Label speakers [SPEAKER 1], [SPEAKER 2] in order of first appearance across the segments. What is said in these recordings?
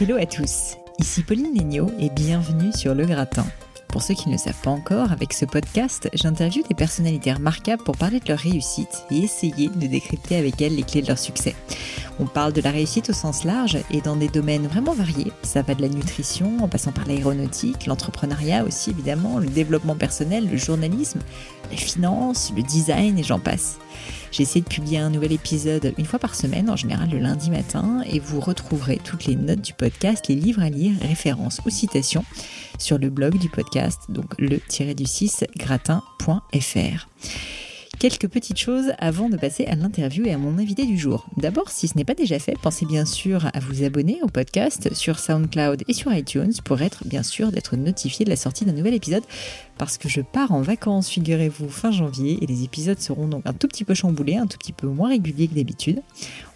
[SPEAKER 1] Hello à tous, ici Pauline Legnaud et bienvenue sur Le Gratin. Pour ceux qui ne le savent pas encore, avec ce podcast, j'interviewe des personnalités remarquables pour parler de leur réussite et essayer de décrypter avec elles les clés de leur succès. On parle de la réussite au sens large et dans des domaines vraiment variés. Ça va de la nutrition en passant par l'aéronautique, l'entrepreneuriat aussi évidemment, le développement personnel, le journalisme, les finances, le design et j'en passe. J'essaie de publier un nouvel épisode une fois par semaine, en général le lundi matin, et vous retrouverez toutes les notes du podcast, les livres à lire, références ou citations sur le blog du podcast, donc le-du-6 gratin.fr quelques petites choses avant de passer à l'interview et à mon invité du jour. D'abord, si ce n'est pas déjà fait, pensez bien sûr à vous abonner au podcast sur SoundCloud et sur iTunes pour être bien sûr d'être notifié de la sortie d'un nouvel épisode parce que je pars en vacances, figurez-vous, fin janvier et les épisodes seront donc un tout petit peu chamboulés, un tout petit peu moins réguliers que d'habitude.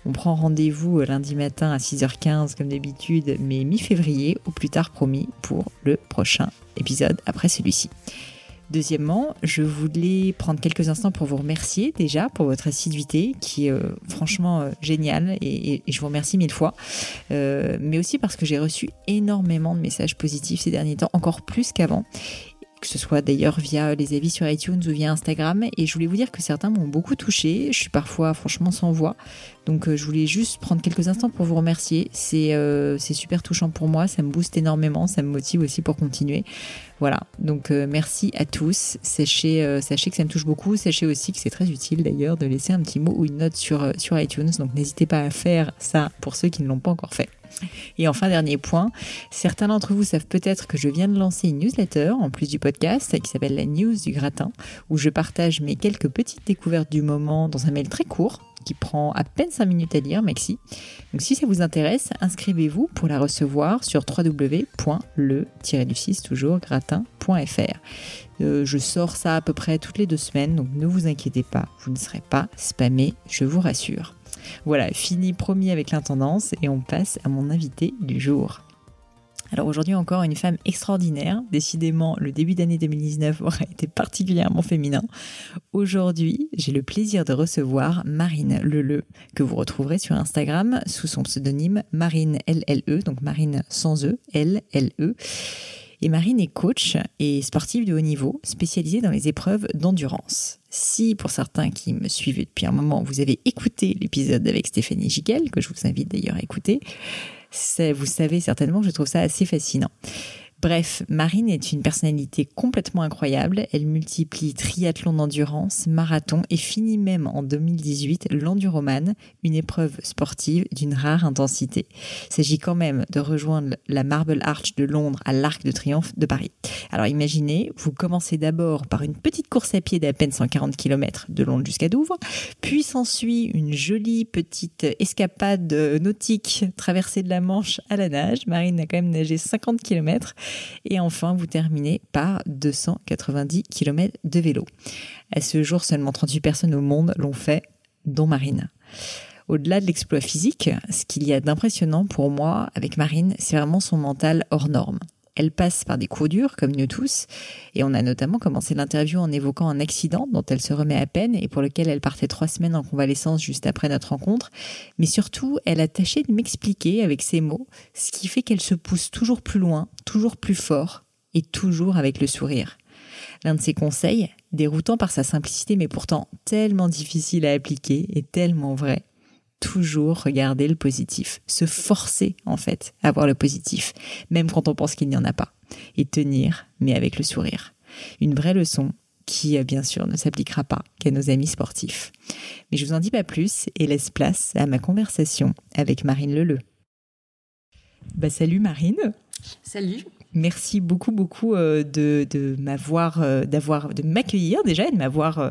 [SPEAKER 1] On prend rendez-vous lundi matin à 6h15 comme d'habitude, mais mi-février au plus tard promis pour le prochain épisode après celui-ci. Deuxièmement, je voulais prendre quelques instants pour vous remercier déjà pour votre assiduité qui est euh, franchement euh, géniale et, je vous remercie mille fois. Euh, mais aussi parce que j'ai reçu énormément de messages positifs ces derniers temps, encore plus qu'avant que ce soit d'ailleurs via les avis sur iTunes ou via Instagram. Et je voulais vous dire que certains m'ont beaucoup touché. Je suis parfois franchement sans voix. Donc je voulais juste prendre quelques instants pour vous remercier. C'est super touchant pour moi, ça me booste énormément, ça me motive aussi pour continuer. Voilà, donc euh, merci à tous. Sachez, euh, que ça me touche beaucoup. Sachez aussi que c'est très utile d'ailleurs de laisser un petit mot ou une note euh, sur iTunes. Donc n'hésitez pas à faire ça pour ceux qui ne l'ont pas encore fait. Et enfin, dernier point, certains d'entre vous savent peut-être que je viens de lancer une newsletter en plus du podcast qui s'appelle la News du Gratin, où je partage mes quelques petites découvertes du moment dans un mail très court qui prend à peine 5 minutes à lire, maxi. Donc si ça vous intéresse, inscrivez-vous pour la recevoir sur www.le-du6 toujours gratin.fr. Euh, je sors ça à peu près toutes les deux semaines, donc ne vous inquiétez pas, vous ne serez pas spammé, je vous rassure. Voilà, fini promis avec l'intendance et on passe à mon invité du jour. Alors aujourd'hui encore une femme extraordinaire. Décidément, le début d'année 2019 aura été particulièrement féminin. Aujourd'hui, j'ai le plaisir de recevoir Marine Leleu, que vous retrouverez sur Instagram sous son pseudonyme Marine LLE, donc Marine sans E, L-L-E. Et Marine est coach et sportive de haut niveau, spécialisée dans les épreuves d'endurance. Si pour certains qui me suivent depuis un moment, vous avez écouté l'épisode avec Stéphanie Giquel, que je vous invite d'ailleurs à écouter, vous savez certainement que je trouve ça assez fascinant. Bref, Marine est une personnalité complètement incroyable. Elle multiplie triathlon d'endurance, marathon et finit même en 2018 l'enduroman, une épreuve sportive d'une rare intensité. Il s'agit quand même de rejoindre la Marble Arch de Londres à l'Arc de Triomphe de Paris. Alors imaginez, vous commencez d'abord par une petite course à pied d'à peine 140 km de Londres jusqu'à Douvres, puis s'ensuit une jolie petite escapade nautique traversée de la Manche à la nage. Marine a quand même nagé 50 km et enfin, vous terminez par 290 km de vélo. À ce jour, seulement 38 personnes au monde l'ont fait, dont Marine. Au-delà de l'exploit physique, ce qu'il y a d'impressionnant pour moi avec Marine, c'est vraiment son mental hors norme. Elle passe par des coups durs, comme nous tous, et on a notamment commencé l'interview en évoquant un accident dont elle se remet à peine et pour lequel elle partait trois semaines en convalescence juste après notre rencontre. Mais surtout, elle a tâché de m'expliquer avec ses mots ce qui fait qu'elle se pousse toujours plus loin, toujours plus fort et toujours avec le sourire. L'un de ses conseils, déroutant par sa simplicité mais pourtant tellement difficile à appliquer et tellement vrai, toujours regarder le positif, se forcer en fait à voir le positif, même quand on pense qu'il n'y en a pas, et tenir, mais avec le sourire. Une vraie leçon qui, bien sûr, ne s'appliquera pas qu'à nos amis sportifs. Mais je vous en dis pas plus et laisse place à ma conversation avec Marine Leleu. Bah salut Marine.
[SPEAKER 2] Salut.
[SPEAKER 1] Merci beaucoup, beaucoup euh, de, de m'avoir, euh, d'avoir, de m'accueillir déjà et de m'avoir euh,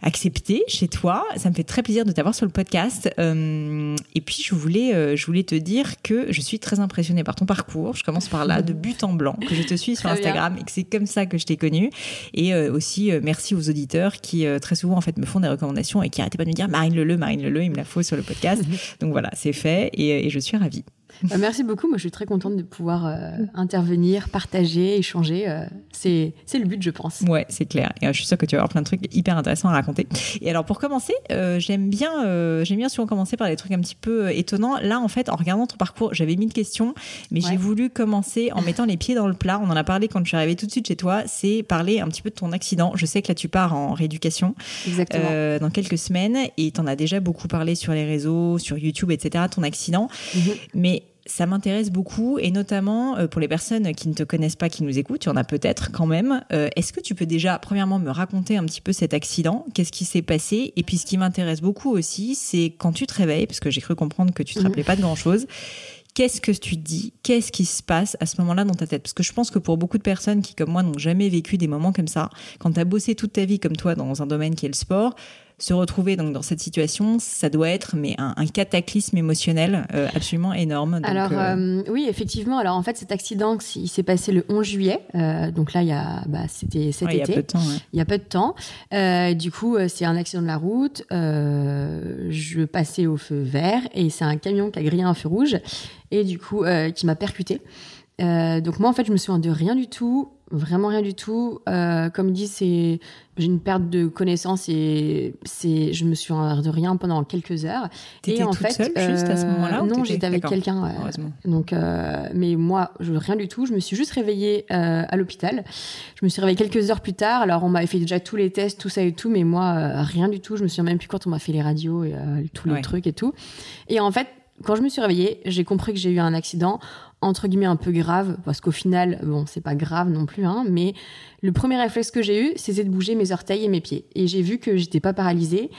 [SPEAKER 1] accepté chez toi. Ça me fait très plaisir de t'avoir sur le podcast. et puis, je voulais, je voulais te dire que je suis très impressionnée par ton parcours. Je commence par là, de but en blanc, que je te suis sur Instagram et que c'est comme ça que je t'ai connue. Et aussi, merci aux auditeurs qui très souvent en fait me font des recommandations et qui arrêtaient pas de me dire Marine Leleu, Marine Leleu, il me la faut sur le podcast. Donc voilà, c'est fait et, et je suis ravie.
[SPEAKER 2] Bah, merci beaucoup. Moi, je suis très contente de pouvoir euh, intervenir, partager, échanger. Euh, c'est le but, je pense.
[SPEAKER 1] Ouais, c'est clair. Et euh, je suis sûre que tu vas avoir plein de trucs hyper intéressants à raconter. Et alors, pour commencer, j'aime bien, j'aime bien souvent commencer par des trucs un petit peu étonnants. Là, en fait, en regardant ton parcours, j'avais mis une question, mais j'ai voulu commencer en mettant les pieds dans le plat. On en a parlé quand je suis arrivée tout de suite chez toi. C'est parler un petit peu de ton accident. Je sais que là, tu pars en rééducation dans quelques semaines et tu en as déjà beaucoup parlé sur les réseaux, sur YouTube, etc. Ton accident. Mhm. Mais ça m'intéresse beaucoup et notamment euh, pour les personnes qui ne te connaissent pas, qui nous écoutent, il y en a peut-être quand même. Euh, est-ce que tu peux déjà, premièrement, me raconter un petit peu cet accident? Qu'est-ce qui s'est passé? Et puis ce qui m'intéresse beaucoup aussi, c'est quand tu te réveilles, parce que j'ai cru comprendre que tu te mhm. rappelais pas de grand-chose. Qu'est-ce que tu te dis? Qu'est-ce qui se passe à ce moment-là dans ta tête? Parce que je pense que pour beaucoup de personnes qui, comme moi, n'ont jamais vécu des moments comme ça, quand tu as bossé toute ta vie comme toi dans un domaine qui est le sport, se retrouver donc dans cette situation, ça doit être mais un, cataclysme émotionnel euh, absolument énorme.
[SPEAKER 2] alors euh, euh, oui, effectivement. Alors en fait, cet accident, il s'est passé le 11 juillet. donc là, il y a, bah, c'était cet été. Il y a peu de temps. Il y a peu de temps. du coup, c'est un accident de la route. je passais au feu vert et c'est un camion qui a grillé un feu rouge et du coup qui m'a percuté. donc moi, en fait, je me souviens de rien du tout Vraiment rien du tout. Euh, comme dit, c'est j'ai une perte de connaissance et c'est je me suis de rien pendant quelques heures.
[SPEAKER 1] et en toute fait, seule, juste à ce moment-là
[SPEAKER 2] Non, j'étais avec quelqu'un. donc, euh, mais moi, je rien du tout. Je me suis juste réveillée euh, à l'hôpital. Je me suis réveillée quelques heures plus tard. Alors, on m'avait fait déjà tous les tests, tout ça et tout, mais moi, rien du tout. Je me souviens même plus quand on m'a fait les radios et tous les trucs et tout. Et en fait, quand je me suis réveillée, j'ai compris que j'ai eu un accident entre guillemets un peu grave parce qu'au final bon c'est pas grave non plus hein, mais le premier réflexe que j'ai eu c'était de bouger mes orteils et mes pieds. Et j'ai vu que j'étais pas paralysée.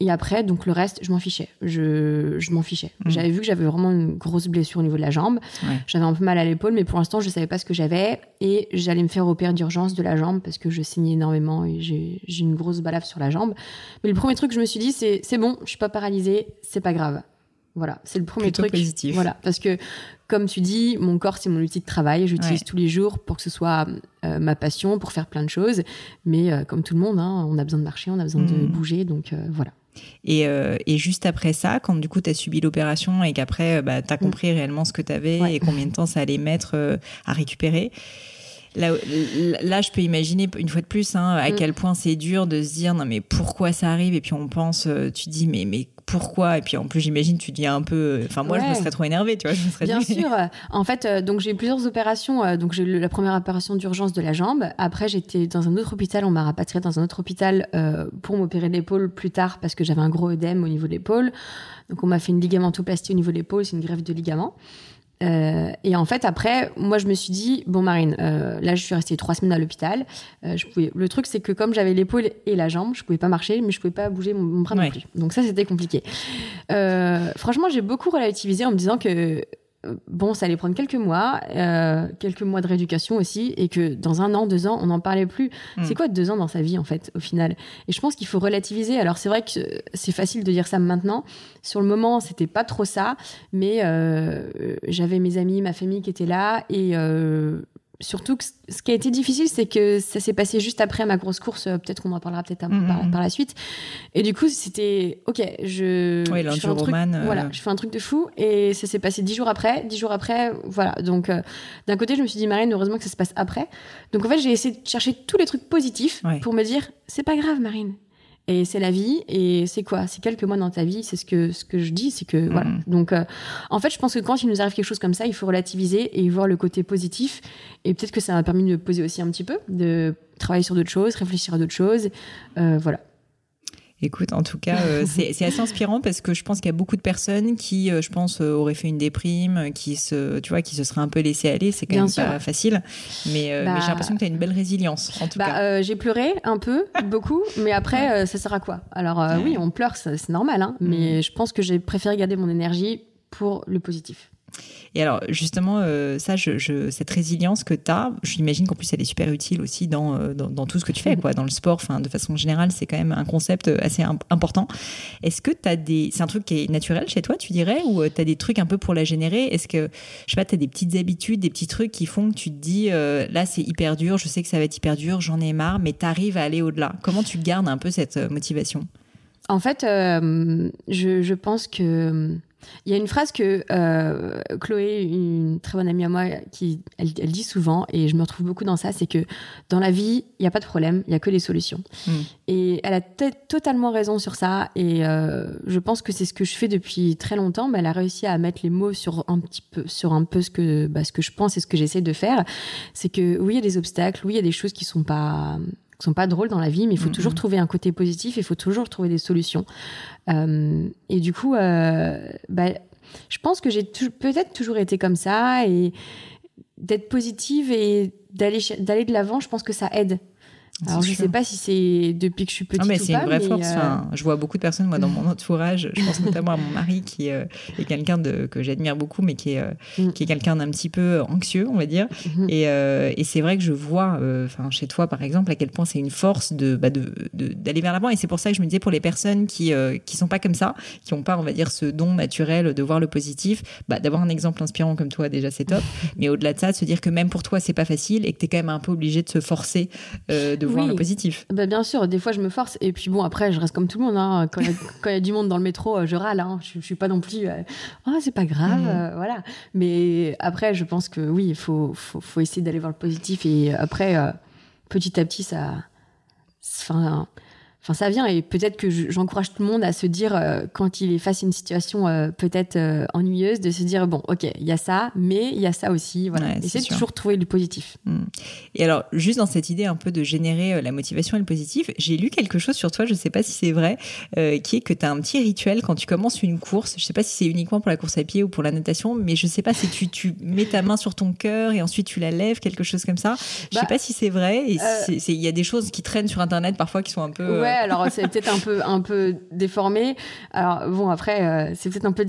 [SPEAKER 2] Et après donc le reste je m'en fichais. Je, je m'en fichais. Mmh. j'avais vu que j'avais vraiment une grosse blessure au niveau de la jambe. J'avais un peu mal à l'épaule mais pour l'instant je savais pas ce que j'avais. Et j'allais me faire opérer d'urgence de la jambe parce que je saignais énormément et j'ai, j'ai une grosse balafre sur la jambe. Mais le premier truc que je me suis dit c'est c'est bon je suis pas paralysée c'est pas grave voilà, c'est le premier truc.
[SPEAKER 1] positif.
[SPEAKER 2] Voilà, parce que comme tu dis, mon corps c'est mon outil de travail, j'utilise tous les jours pour que ce soit euh, ma passion, pour faire plein de choses. Mais euh, comme tout le monde, hein, on a besoin de marcher, on a besoin de mm. bouger, donc euh, voilà.
[SPEAKER 1] Et, et, juste après ça, quand du coup tu as subi l'opération et qu'après bah, tu as mm. compris réellement ce que tu avais et combien de temps ça allait mettre à récupérer, Là, là, je peux imaginer une fois de plus hein, à mm. quel point c'est dur de se dire non mais pourquoi ça arrive? Et puis on pense, tu dis mais mais pourquoi Et puis en plus, j'imagine, tu dis un peu. Enfin, moi, je me serais trop énervée, tu vois. Je me serais
[SPEAKER 2] Bien sûr. En fait, euh, donc j'ai eu plusieurs opérations. Euh, donc j'ai eu la première opération d'urgence de la jambe. Après, j'étais dans un autre hôpital. On m'a rapatrié dans un autre hôpital euh, pour m'opérer l'épaule plus tard parce que j'avais un gros œdème au niveau de l'épaule. Donc on m'a fait une ligamentoplastie au niveau de l'épaule. C'est une greffe de ligament. Euh, et en fait, après, moi, je me suis dit, bon, Marine, euh, là, je suis restée trois semaines à l'hôpital. Euh, je pouvais... Le truc, c'est que comme j'avais l'épaule et la jambe, je pouvais pas marcher, mais je pouvais pas bouger mon, bras non plus. Donc ça, c'était compliqué. franchement, j'ai beaucoup relativisé en me disant que bon, ça allait prendre quelques mois, euh, quelques mois de rééducation aussi, et que dans un an, deux ans, on n'en parlait plus. Hmm. C'est quoi deux ans dans sa vie, en fait, au final? Et je pense qu'il faut relativiser. Alors, c'est vrai que c'est facile de dire ça maintenant. Sur le moment, c'était pas trop ça, mais euh, j'avais mes amis, ma famille qui étaient là, et euh, surtout, ce qui a été difficile, c'est que ça s'est passé juste après ma grosse course. Euh, peut-être qu'on en parlera peut-être mm, mm, mm. par, la suite. Et du coup, c'était ok. Je, je, fais un truc, voilà, euh. je fais un truc de fou. Et ça s'est passé dix jours après. Dix jours après, voilà. Donc, euh, d'un côté, je me suis dit, Marine, heureusement que ça se passe après. Donc, en fait, j'ai essayé de chercher tous les trucs positifs pour me dire, c'est pas grave, Marine. Et c'est la vie. Et c'est quoi? C'est quelques mois dans ta vie. C'est ce que, ce que je dis. C'est que, voilà. Mm. Donc, euh, en fait, je pense que quand il nous arrive quelque chose comme ça, il faut relativiser et voir le côté positif. Et peut-être que ça m'a permis de me poser aussi un petit peu, de travailler sur d'autres choses, réfléchir à d'autres choses. Euh, voilà.
[SPEAKER 1] Écoute, en tout cas, euh, c'est assez inspirant parce que je pense qu'il y a beaucoup de personnes qui, euh, je pense, euh, auraient fait une déprime, qui se, tu vois, qui se seraient un peu laissées aller. C'est quand même pas facile. Mais, j'ai bah, l'impression que tu as une belle résilience, en tout bah,
[SPEAKER 2] cas. j'ai pleuré un peu, beaucoup, mais après, ça sert à quoi? Alors, oui, on pleure, c'est normal, hein, mais mm. je pense que j'ai préféré garder mon énergie pour le positif.
[SPEAKER 1] Et alors, justement, euh, ça, je, cette résilience que tu as, j'imagine qu'en plus, elle est super utile aussi dans, euh, dans, tout ce que tu fais, quoi. Dans le sport, enfin, de façon générale, c'est quand même un concept assez important. Est-ce que tu as des. C'est un truc qui est naturel chez toi, tu dirais, ou euh, tu as des trucs un peu pour la générer? Est-ce que, je sais pas, tu as des petites habitudes, des petits trucs qui font que tu te dis, là, c'est hyper dur, je sais que ça va être hyper dur, j'en ai marre, mais tu arrives à aller au-delà Comment tu gardes un peu cette motivation?
[SPEAKER 2] En fait, je, je pense que Il y a une phrase que euh, Chloé, une très bonne amie à moi, qui elle, elle, dit souvent, et je me retrouve beaucoup dans ça, c'est que dans la vie, il n'y a pas de problème, il n'y a que des solutions. Mm. Et elle a totalement raison sur ça, et euh, je pense que c'est ce que je fais depuis très longtemps. Mais elle a réussi à mettre les mots sur un petit peu, sur un peu ce que, bah, ce que je pense et ce que j'essaie de faire. C'est que oui, il y a des obstacles, oui, il y a des choses qui sont pas sont pas drôles dans la vie, mais il faut toujours trouver un côté positif, il faut toujours trouver des solutions. Euh, et du coup, euh, bah, je pense que j'ai peut-être toujours été comme ça et d'être positive et d'aller d'aller de l'avant, je pense que ça aide. Alors, je ne sais pas si c'est depuis que je suis petite. Non,
[SPEAKER 1] mais c'est une vraie force. Euh, je vois beaucoup de personnes, moi, dans mon entourage. Je pense notamment à mon mari, qui euh, est quelqu'un que j'admire beaucoup, mais qui est, euh, mm. qui est quelqu'un d'un petit peu anxieux, on va dire. Mm-hmm. Et, et c'est vrai que je vois, enfin, chez toi, par exemple, à quel point c'est une force de, bah, de, d'aller vers l'avant. Et c'est pour ça que je me disais, pour les personnes qui qui sont pas comme ça, qui n'ont pas, on va dire, ce don naturel de voir le positif, bah, d'avoir un exemple inspirant comme toi, déjà, c'est top. mais au-delà de ça, de se dire que même pour toi, c'est pas facile et que tu es quand même un peu obligé de se forcer de de voir le positif.
[SPEAKER 2] Bah, bien sûr, des fois je me force. Et puis bon, après, je reste comme tout le monde. Hein. Quand il y, a du monde dans le métro, euh, je râle. Hein. Je, je suis pas non plus. Euh, oh, c'est pas grave. Mhm. Euh, voilà. Mais après, je pense que oui, il faut, faut, faut essayer d'aller voir le positif. Et après, petit à petit, ça. Enfin Enfin, ça vient et peut-être que j'encourage tout le monde à se dire euh, quand il est face à une situation euh, peut-être euh, ennuyeuse, de se dire bon, ok, il y a ça, mais il y a ça aussi. Voilà, essayer de toujours trouver le positif.
[SPEAKER 1] Hmm. Et alors, juste dans cette idée un peu de générer la motivation et le positif, j'ai lu quelque chose sur toi, je ne sais pas si c'est vrai, qui est que tu as un petit rituel quand tu commences une course. Je ne sais pas si c'est uniquement pour la course à pied ou pour la natation, mais je ne sais pas si tu, tu mets ta main sur ton cœur et ensuite tu la lèves, quelque chose comme ça. Je ne sais bah, pas si c'est vrai. Et il y a des choses qui traînent sur Internet parfois qui sont un peu
[SPEAKER 2] alors c'est peut-être un peu, un peu déformé. Alors bon, après, euh, c'est peut-être un peu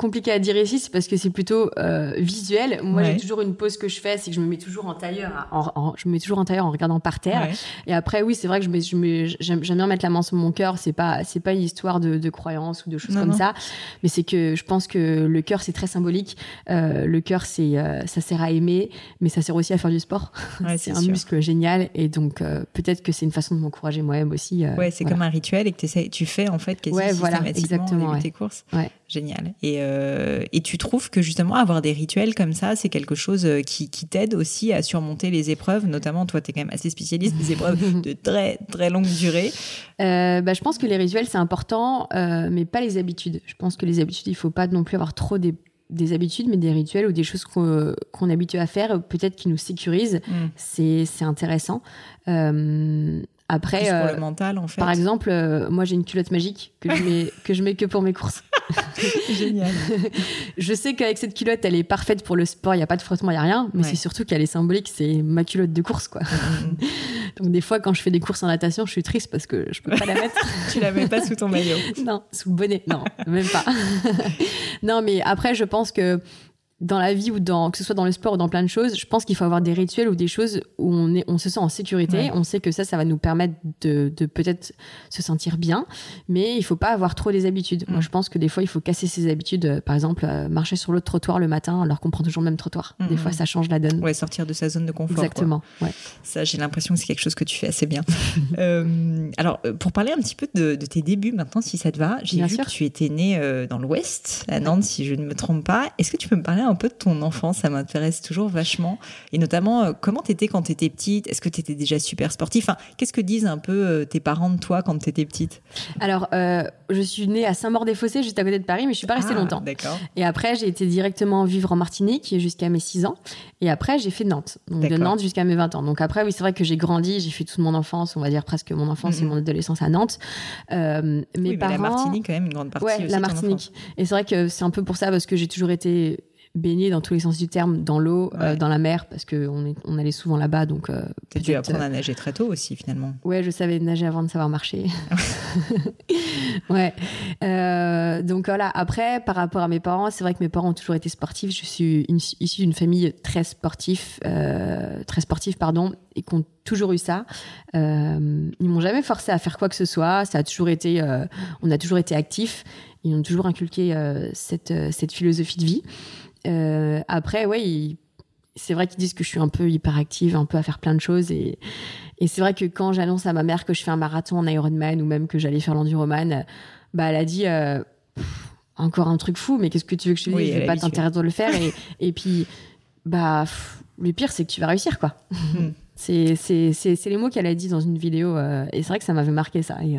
[SPEAKER 2] compliqué à dire ici, c'est parce que c'est plutôt euh, visuel. Moi, j'ai toujours une pause que je fais, c'est que je me mets toujours en tailleur, en, je me mets toujours en tailleur en regardant par terre. Et après, oui, c'est vrai que je, je j'aime bien mettre la main sur mon cœur. C'est pas, c'est pas une histoire de, de croyance ou de choses comme ça, mais c'est que je pense que le cœur c'est très symbolique. Euh, le cœur, c'est, ça sert à aimer, mais ça sert aussi à faire du sport. c'est un muscle génial, et donc peut-être que c'est une façon de m'encourager moi-même aussi
[SPEAKER 1] c'est comme un rituel et que tu fais en fait quasi ouais, voilà, systématiquement tes courses.
[SPEAKER 2] Ouais.
[SPEAKER 1] Génial. Et, euh, et tu trouves que justement avoir des rituels comme ça, c'est quelque chose euh, qui, qui t'aide aussi à surmonter les épreuves, notamment toi, tu es quand même assez spécialiste des épreuves de très très longue durée.
[SPEAKER 2] Euh, bah, je pense que les rituels, c'est important, mais pas les habitudes. Je pense que les habitudes, il faut pas non plus avoir trop des des habitudes, mais des rituels ou des choses qu'on est habitué à faire, peut-être qui nous sécurisent. Mm. C'est intéressant. Euh, après,
[SPEAKER 1] pour le euh, mental, en fait.
[SPEAKER 2] Par exemple, euh, moi j'ai une culotte magique que je mets que je mets que pour mes courses.
[SPEAKER 1] Génial.
[SPEAKER 2] je sais qu'avec cette culotte, elle est parfaite pour le sport. Il y a pas de frottement, il y a rien. Mais c'est surtout qu'elle est symbolique. C'est ma culotte de course, quoi. Mm-hmm. Donc des fois, quand je fais des courses en natation, je suis triste parce que je peux pas la mettre.
[SPEAKER 1] tu la mets pas sous ton maillot.
[SPEAKER 2] non, sous le bonnet. Non, même pas. non, mais après, je pense que dans la vie ou dans que ce soit dans le sport ou dans plein de choses, je pense qu'il faut avoir des rituels ou des choses où on est on se sent en sécurité, on sait que ça ça va nous permettre de, de peut-être se sentir bien, mais il faut pas avoir trop des habitudes. Moi, mm. je pense que des fois il faut casser ses habitudes, euh, par exemple euh, marcher sur l'autre trottoir le matin alors qu'on prend toujours le même trottoir. Des mm, fois mm. ça change la donne.
[SPEAKER 1] Ouais, sortir de sa zone de confort.
[SPEAKER 2] Exactement. Ouais.
[SPEAKER 1] Ça, j'ai l'impression que c'est quelque chose que tu fais assez bien. euh, alors pour parler un petit peu de, de, tes débuts maintenant si ça te va, j'ai vu que tu étais né euh, dans l'ouest à Nantes si je ne me trompe pas. Est-ce que tu peux me parler un peu de ton enfance, ça m'intéresse toujours vachement. Et notamment, euh, comment t'étais quand t'étais petite? Est-ce que t'étais déjà super sportif enfin, Qu'est-ce que disent un peu euh, tes parents de toi quand t'étais petite?
[SPEAKER 2] Alors, euh, je suis née à Saint-Maur-des-Fossés, juste à côté de Paris, mais je suis pas restée ah, longtemps.
[SPEAKER 1] D'accord.
[SPEAKER 2] Et après, j'ai été directement vivre en Martinique jusqu'à mes 6 ans. Et après, j'ai fait Nantes. Donc, de Nantes jusqu'à mes 20 ans. Donc après, oui, c'est vrai que j'ai grandi, j'ai fait toute mon enfance, on va dire presque mon enfance et mhm. mon adolescence à Nantes.
[SPEAKER 1] mes oui, parents... mais la Martinique, quand même, une grande partie.
[SPEAKER 2] Ouais, la Martinique. Et c'est vrai que c'est un peu pour ça, parce que j'ai toujours été baigner dans tous les sens du terme, dans l'eau, euh, dans la mer, parce qu'on on allait souvent là-bas. Donc, euh,
[SPEAKER 1] tu dû apprendre à euh, nager très tôt aussi, finalement.
[SPEAKER 2] Ouais, je savais nager avant de savoir marcher. ouais. donc voilà, après, par rapport à mes parents, c'est vrai que mes parents ont toujours été sportifs. Je suis issue d'une famille très sportive, très sportive, pardon, et qui ont toujours eu ça. ils m'ont jamais forcé à faire quoi que ce soit. Ça a toujours été, on a toujours été actifs. Ils ont toujours inculqué cette, cette philosophie de vie. Euh, après, ouais, c'est vrai qu'ils disent que je suis un peu hyperactive, un peu à faire plein de choses. Et, et c'est vrai que quand j'annonce à ma mère que je fais un marathon en Ironman ou même que j'allais faire l'enduroman, bah, elle a dit euh, encore un truc fou, mais qu'est-ce que tu veux que je te dise? Je vais pas t'interdire de le faire. Et, et puis, bah, le pire, c'est que tu vas réussir, quoi. Hmm. c'est les mots qu'elle a dit dans une vidéo. et c'est vrai que ça m'avait marqué ça. Et,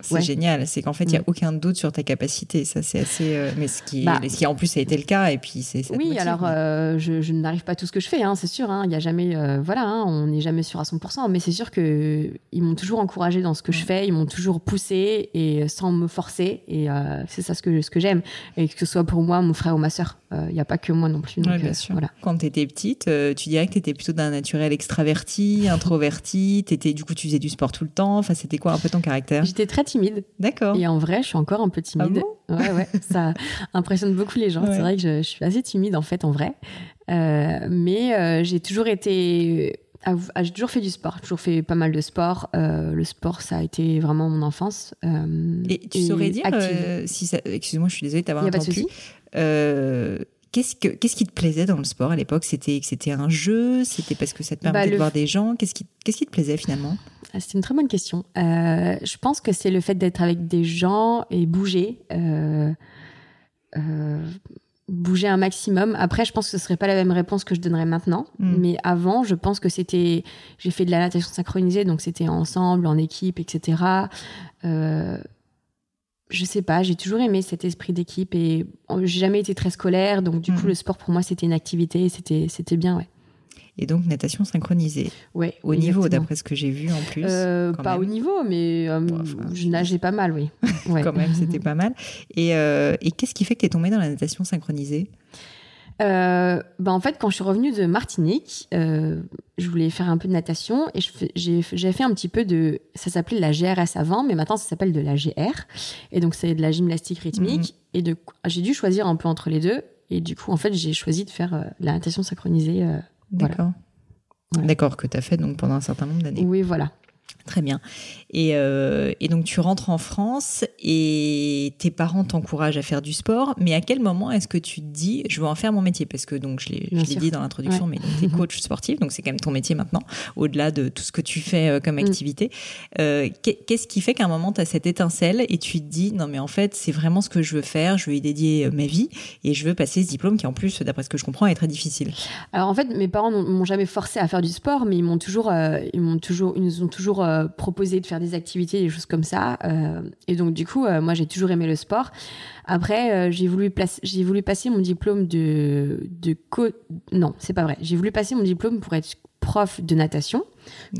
[SPEAKER 1] c'est génial. C'est qu'en fait, il n'y a mm. aucun doute sur ta capacité. Ça, c'est assez. Euh, mais ce qui, bah. ce qui, en plus, a été le cas. Et puis, c'est.
[SPEAKER 2] Oui, alors, euh, je, n'arrive pas tout ce que je fais, hein, c'est sûr. Hein. Il n'y a jamais. Euh, voilà, hein, on n'est jamais sûr à 100%. Mais c'est sûr qu'ils m'ont toujours encouragé dans ce que je fais. Ils m'ont toujours poussé et sans me forcer. Et c'est ça ce que, ce que j'aime. Et que ce soit pour moi, mon frère ou ma sœur. Il n'y a pas que moi non plus. bien sûr. Voilà.
[SPEAKER 1] Quand tu étais petite, tu dirais que tu étais plutôt d'un naturel extraverti, introverti. Étais, du coup, tu faisais du sport tout le temps. Enfin, c'était quoi un peu ton caractère?
[SPEAKER 2] J'étais très timide.
[SPEAKER 1] D'accord.
[SPEAKER 2] Et en vrai, je suis encore un peu timide.
[SPEAKER 1] Ah
[SPEAKER 2] ouais, ouais, ça impressionne beaucoup les gens. C'est vrai que je, suis assez timide en fait, en vrai. Euh, mais euh, j'ai toujours été. Ah, ah, j'ai toujours fait du sport, toujours fait pas mal de sport. Euh, le sport, ça a été vraiment mon enfance.
[SPEAKER 1] et tu saurais dire si. Excuse-moi, je suis désolée de t'avoir interrompu. Qu'est-ce, que, qu'est-ce qui te plaisait dans le sport à l'époque? C'était que c'était un jeu? C'était parce que ça te bah, permettait de voir des gens? Qu'est-ce qui, qu'est-ce qui te plaisait finalement?
[SPEAKER 2] Ah, C'est une très bonne question. Euh, je pense que c'est le fait d'être avec des gens et bouger. Euh, euh, bouger un maximum. Après, je pense que ce serait pas la même réponse que je donnerais maintenant. Mm. Mais avant, je pense que c'était. J'ai fait de la natation synchronisée, donc c'était ensemble, en équipe, etc. Je sais pas, j'ai toujours aimé cet esprit d'équipe et j'ai jamais été très scolaire, donc du coup mhm. le sport pour moi c'était une activité, c'était c'était bien, ouais.
[SPEAKER 1] Et donc natation synchronisée.
[SPEAKER 2] Ouais.
[SPEAKER 1] Au niveau, d'après ce que j'ai vu en plus.
[SPEAKER 2] Euh, pas au niveau, mais euh, je nageais pas mal, oui.
[SPEAKER 1] quand même, c'était pas mal. Et, euh, et qu'est-ce qui fait que tu es tombée dans la natation synchronisée?
[SPEAKER 2] Euh, bah en fait, quand je suis revenue de Martinique, euh, je voulais faire un peu de natation et j'ai fait un petit peu de. Ça s'appelait la GRS avant, mais maintenant ça s'appelle de la GR. Et donc c'est de la gymnastique rythmique. Mhm. Et de, j'ai dû choisir un peu entre les deux. Et du coup, en fait, j'ai choisi de faire euh, la natation synchronisée. Euh,
[SPEAKER 1] D'accord. D'accord, que tu as fait donc pendant un certain nombre d'années.
[SPEAKER 2] Oui, voilà.
[SPEAKER 1] Très bien. Et, euh, et, donc tu rentres en France et tes parents t'encouragent à faire du sport, mais à quel moment est-ce que tu te dis je veux en faire mon métier? Parce que donc je l'ai dit dans l'introduction, mais tu es coach sportif, donc c'est quand même ton métier maintenant, au-delà de tout ce que tu fais euh, comme mm. activité. Euh, Qu'est-ce qui fait qu'à un moment tu as cette étincelle et tu te dis non mais en fait c'est vraiment ce que je veux faire, je veux y dédier ma vie et je veux passer ce diplôme qui en plus, d'après ce que je comprends, est très difficile?
[SPEAKER 2] Alors en fait mes parents m'ont jamais forcé à faire du sport, mais ils m'ont toujours, euh, ils m'ont toujours, ils nous ont toujours euh, proposer de faire des activités, des choses comme ça. Euh, et donc, du coup, euh, moi, j'ai toujours aimé le sport. Après, j'ai voulu, j'ai voulu passer mon diplôme de, de co... Non, c'est pas vrai. J'ai voulu passer mon diplôme pour être prof de natation,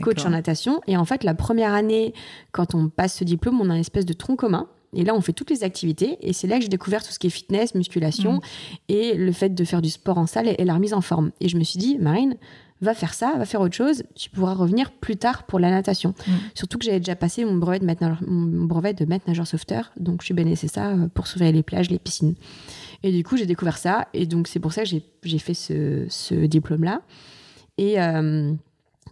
[SPEAKER 2] coach en natation. Et en fait, la première année, quand on passe ce diplôme, on a une espèce de tronc commun. Et là, on fait toutes les activités. Et c'est là que j'ai découvert tout ce qui est fitness, musculation mmh. et le fait de faire du sport en salle et la remise en forme. Et je me suis dit, Marine, va faire ça, va faire autre chose, tu pourras revenir plus tard pour la natation. Mm. Surtout que j'avais déjà passé mon brevet de maître nageur, mon brevet de maître nageur sauveteur, donc je suis ça euh, pour surveiller les plages, les piscines. Et du coup, j'ai découvert ça, et donc c'est pour ça que j'ai fait ce, diplôme-là. Et euh,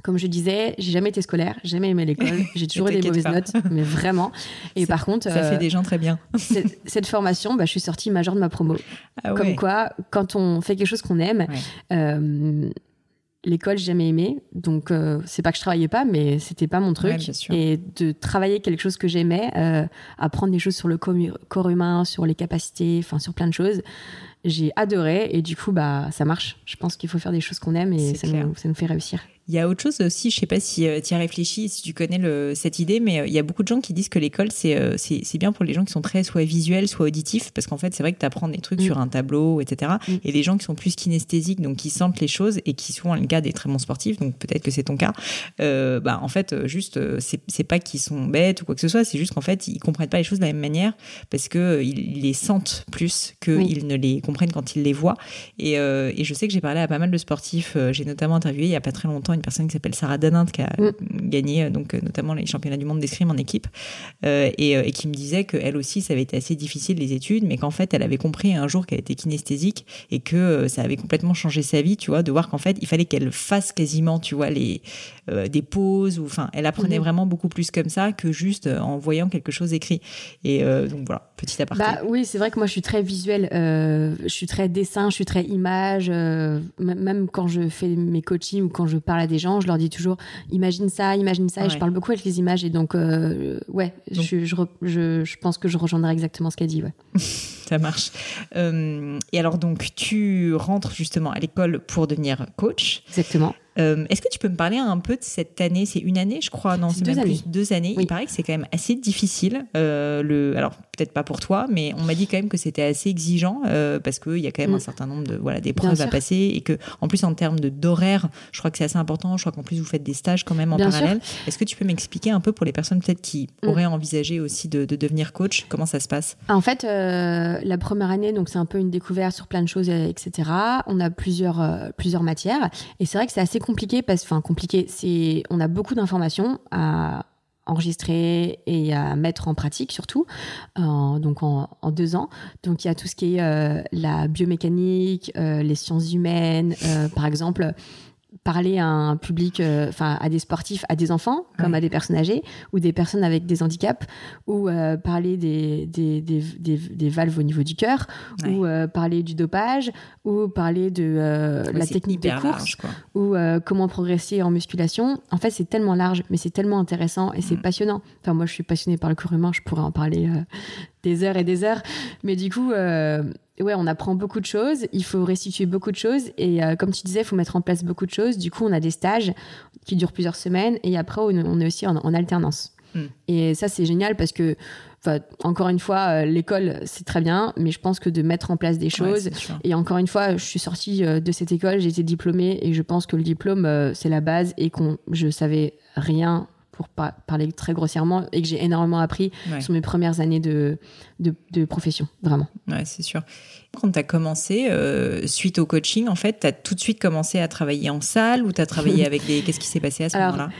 [SPEAKER 2] comme je disais, j'ai jamais été scolaire, j'ai jamais aimé l'école, j'ai toujours eu des mauvaises notes, mais vraiment. Et par contre,
[SPEAKER 1] ça fait euh, des gens très bien.
[SPEAKER 2] cette, formation, bah, je suis sortie majeure de ma promo. Ah comme quoi, quand on fait quelque chose qu'on aime, l'école j'ai jamais aimé. Donc euh, c'est pas que je travaillais pas mais c'était pas mon truc. Et de travailler quelque chose que j'aimais euh, apprendre des choses sur le corps humain sur les capacités enfin sur plein de choses j'ai adoré. Et du coup bah ça marche. Je pense qu'il faut faire des choses qu'on aime et ça nous, ça nous fait réussir
[SPEAKER 1] il y a autre chose aussi, je sais pas si euh, tu y as réfléchi, si tu connais le, cette idée, mais euh, il y a beaucoup de gens qui disent que l'école, euh, c'est c'est bien pour les gens qui sont très soit visuels, soit auditifs, parce qu'en fait, c'est vrai que tu apprends des trucs mm. sur un tableau, etc. Mm. Et les gens qui sont plus kinesthésiques, donc qui sentent les choses et qui sont le cas des très bons sportifs, donc peut-être que c'est ton cas, euh, bah, en fait, juste, c'est pas qu'ils sont bêtes ou quoi que ce soit, c'est juste qu'en fait, ils comprennent pas les choses de la même manière parce que ils les sentent plus qu'ils ne les comprennent quand ils les voient. Et, et je sais que j'ai parlé à pas mal de sportifs, j'ai notamment interviewé il y a pas très longtemps une personne qui s'appelle Sarah Danint qui a mm. gagné euh, donc euh, notamment les championnats du monde d'escrime en équipe euh, et, qui me disait que elle aussi ça avait été assez difficile les études mais qu'en fait elle avait compris un jour qu'elle était kinesthésique et que ça avait complètement changé sa vie tu vois de voir qu'en fait il fallait qu'elle fasse quasiment tu vois les des pauses ou enfin elle apprenait mm. vraiment beaucoup plus comme ça que juste en voyant quelque chose écrit et donc voilà petit aparté
[SPEAKER 2] bah oui c'est vrai que moi je suis très visuelle je suis très dessin je suis très image même quand je fais mes coachings ou quand je parle à des gens, je leur dis toujours imagine ça, imagine ça, et je parle beaucoup avec les images, et donc, euh, ouais, je, je, je, pense que je rejoindrai exactement ce qu'elle dit, ouais.
[SPEAKER 1] Ça marche. Euh, et alors donc, tu rentres justement à l'école pour devenir coach.
[SPEAKER 2] Exactement.
[SPEAKER 1] Euh, est-ce que tu peux me parler un peu de cette année? C'est une année, je crois, non
[SPEAKER 2] C'est deux années.
[SPEAKER 1] plus deux années.
[SPEAKER 2] Oui.
[SPEAKER 1] Il paraît que c'est quand même assez difficile. euh, le, alors peut-être pas pour toi, mais on m'a dit quand même que c'était assez exigeant euh, parce qu'il y a quand même
[SPEAKER 2] Mm.
[SPEAKER 1] un certain nombre de voilà d'épreuves à passer et que en plus en termes de d'horaire, je crois que c'est assez important. Je crois qu'en plus vous faites des stages quand même en
[SPEAKER 2] Bien
[SPEAKER 1] parallèle. Est-ce que tu peux m'expliquer un peu pour les personnes peut-être qui
[SPEAKER 2] Mm.
[SPEAKER 1] auraient envisagé aussi de, de devenir coach, comment ça se passe?
[SPEAKER 2] En fait, euh, la première année, donc c'est un peu une découverte sur plein de choses, etc. On a plusieurs euh, plusieurs matières, et c'est vrai que c'est assez compliqué parce, enfin compliqué, c'est on a beaucoup d'informations à enregistrer et à mettre en pratique surtout, donc en deux ans. Donc il y a tout ce qui est euh, la biomécanique, euh, les sciences humaines, euh, par exemple parler à un public, euh, enfin à des sportifs, à des enfants, comme
[SPEAKER 1] Ouais.
[SPEAKER 2] à des personnes âgées ou des personnes avec des handicaps, ou euh, parler des, des, des, des, des valves au niveau du cœur,
[SPEAKER 1] Ouais.
[SPEAKER 2] ou euh, parler du dopage, ou parler de la technique des courses,
[SPEAKER 1] large,
[SPEAKER 2] ou comment progresser en musculation. En fait, c'est tellement large, mais c'est tellement intéressant et c'est
[SPEAKER 1] Mm.
[SPEAKER 2] passionnant. Enfin, moi, je suis passionnée par le corps humain, je pourrais en parler des heures et des heures. Mais du coup, ouais, on apprend beaucoup de choses, il faut restituer beaucoup de choses et euh, comme tu disais, il faut mettre en place beaucoup de choses. Du coup, on a des stages qui durent plusieurs semaines et après, on, est aussi en, en alternance.
[SPEAKER 1] Mm.
[SPEAKER 2] Et ça, c'est génial parce que, encore une fois, euh, l'école, c'est très bien, mais je pense que de mettre en place des choses, et encore une fois, je suis sortie euh, de cette école, j'ai été diplômée et je pense que le diplôme, c'est la base et qu'on je savais rien pour par- parler très grossièrement et que j'ai énormément appris
[SPEAKER 1] Ouais.
[SPEAKER 2] sur mes premières années de, de, de profession, vraiment.
[SPEAKER 1] Ouais, c'est sûr. Quand tu as commencé, euh, suite au coaching, en fait, tu as tout de suite commencé à travailler en salle ou tu as travaillé avec des. Qu'est-ce qui s'est passé à ce moment-là?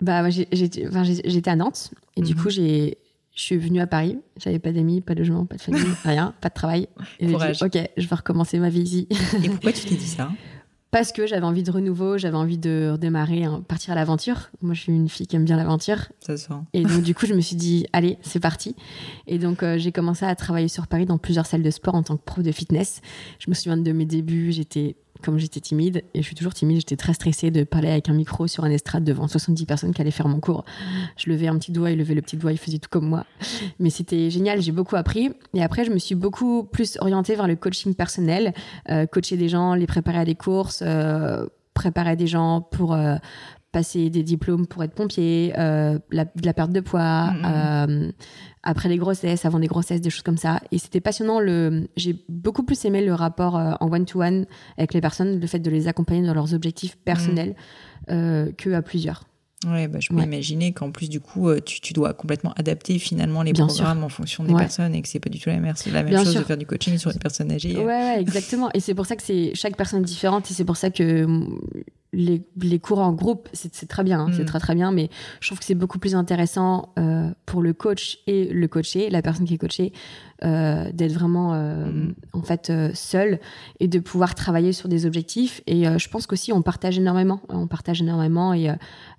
[SPEAKER 2] Bah, j'étais enfin, à Nantes et du
[SPEAKER 1] Mhm.
[SPEAKER 2] coup, j'ai. Je suis venue à Paris, j'avais pas d'amis, pas de logement, pas de famille, rien, pas de travail. Et dit,
[SPEAKER 1] Courage.
[SPEAKER 2] ok, je vais recommencer ma vie ici.
[SPEAKER 1] Et pourquoi tu t'es dit ça?
[SPEAKER 2] Parce que j'avais envie de renouveau, j'avais envie de redémarrer, hein, partir à l'aventure. Moi, je suis une fille qui aime bien l'aventure.
[SPEAKER 1] Ça se sent.
[SPEAKER 2] Et donc, du coup, je me suis dit, allez, c'est parti. Et donc, euh, j'ai commencé à travailler sur Paris dans plusieurs salles de sport en tant que prof de fitness. Je me souviens de mes débuts, j'étais, comme j'étais timide, et je suis toujours timide, j'étais très stressée de parler avec un micro sur un estrade devant 70 personnes qui allaient faire mon cours. Je levais un petit doigt, il levait le petit doigt, il faisait tout comme moi. Mais c'était génial, j'ai beaucoup appris. Et après, je me suis beaucoup plus orientée vers le coaching personnel, euh, coacher des gens, les préparer à des courses, euh, préparer des gens pour euh, passer des diplômes pour être pompier, euh, la, de la perte de poids,
[SPEAKER 1] Mhm.
[SPEAKER 2] euh, après les grossesses, avant les grossesses, des choses comme ça. Et c'était passionnant. Le, j'ai beaucoup plus aimé le rapport euh, en one-to-one avec les personnes, le fait de les accompagner dans leurs objectifs personnels euh, que à plusieurs.
[SPEAKER 1] Ouais, bah, je peux
[SPEAKER 2] Ouais.
[SPEAKER 1] imaginer qu'en plus, du coup, tu, tu dois complètement adapter finalement les
[SPEAKER 2] Bien
[SPEAKER 1] programmes en fonction des
[SPEAKER 2] Ouais.
[SPEAKER 1] personnes et que c'est pas du tout la même, la même
[SPEAKER 2] Bien
[SPEAKER 1] chose
[SPEAKER 2] sûr.
[SPEAKER 1] de faire du coaching sur les personnes âgées.
[SPEAKER 2] Ouais, ouais, exactement. Et c'est pour ça que c'est chaque personne est différente et c'est pour ça que les, les cours en groupe, c'est très bien, hein, c'est
[SPEAKER 1] Mm.
[SPEAKER 2] très très bien, mais je trouve que c'est beaucoup plus intéressant euh, pour le coach et le coaché, la personne qui est coachée, euh, d'être vraiment euh,
[SPEAKER 1] Mm.
[SPEAKER 2] en fait seul et de pouvoir travailler sur des objectifs. Et je pense qu'aussi on partage énormément, on partage énormément et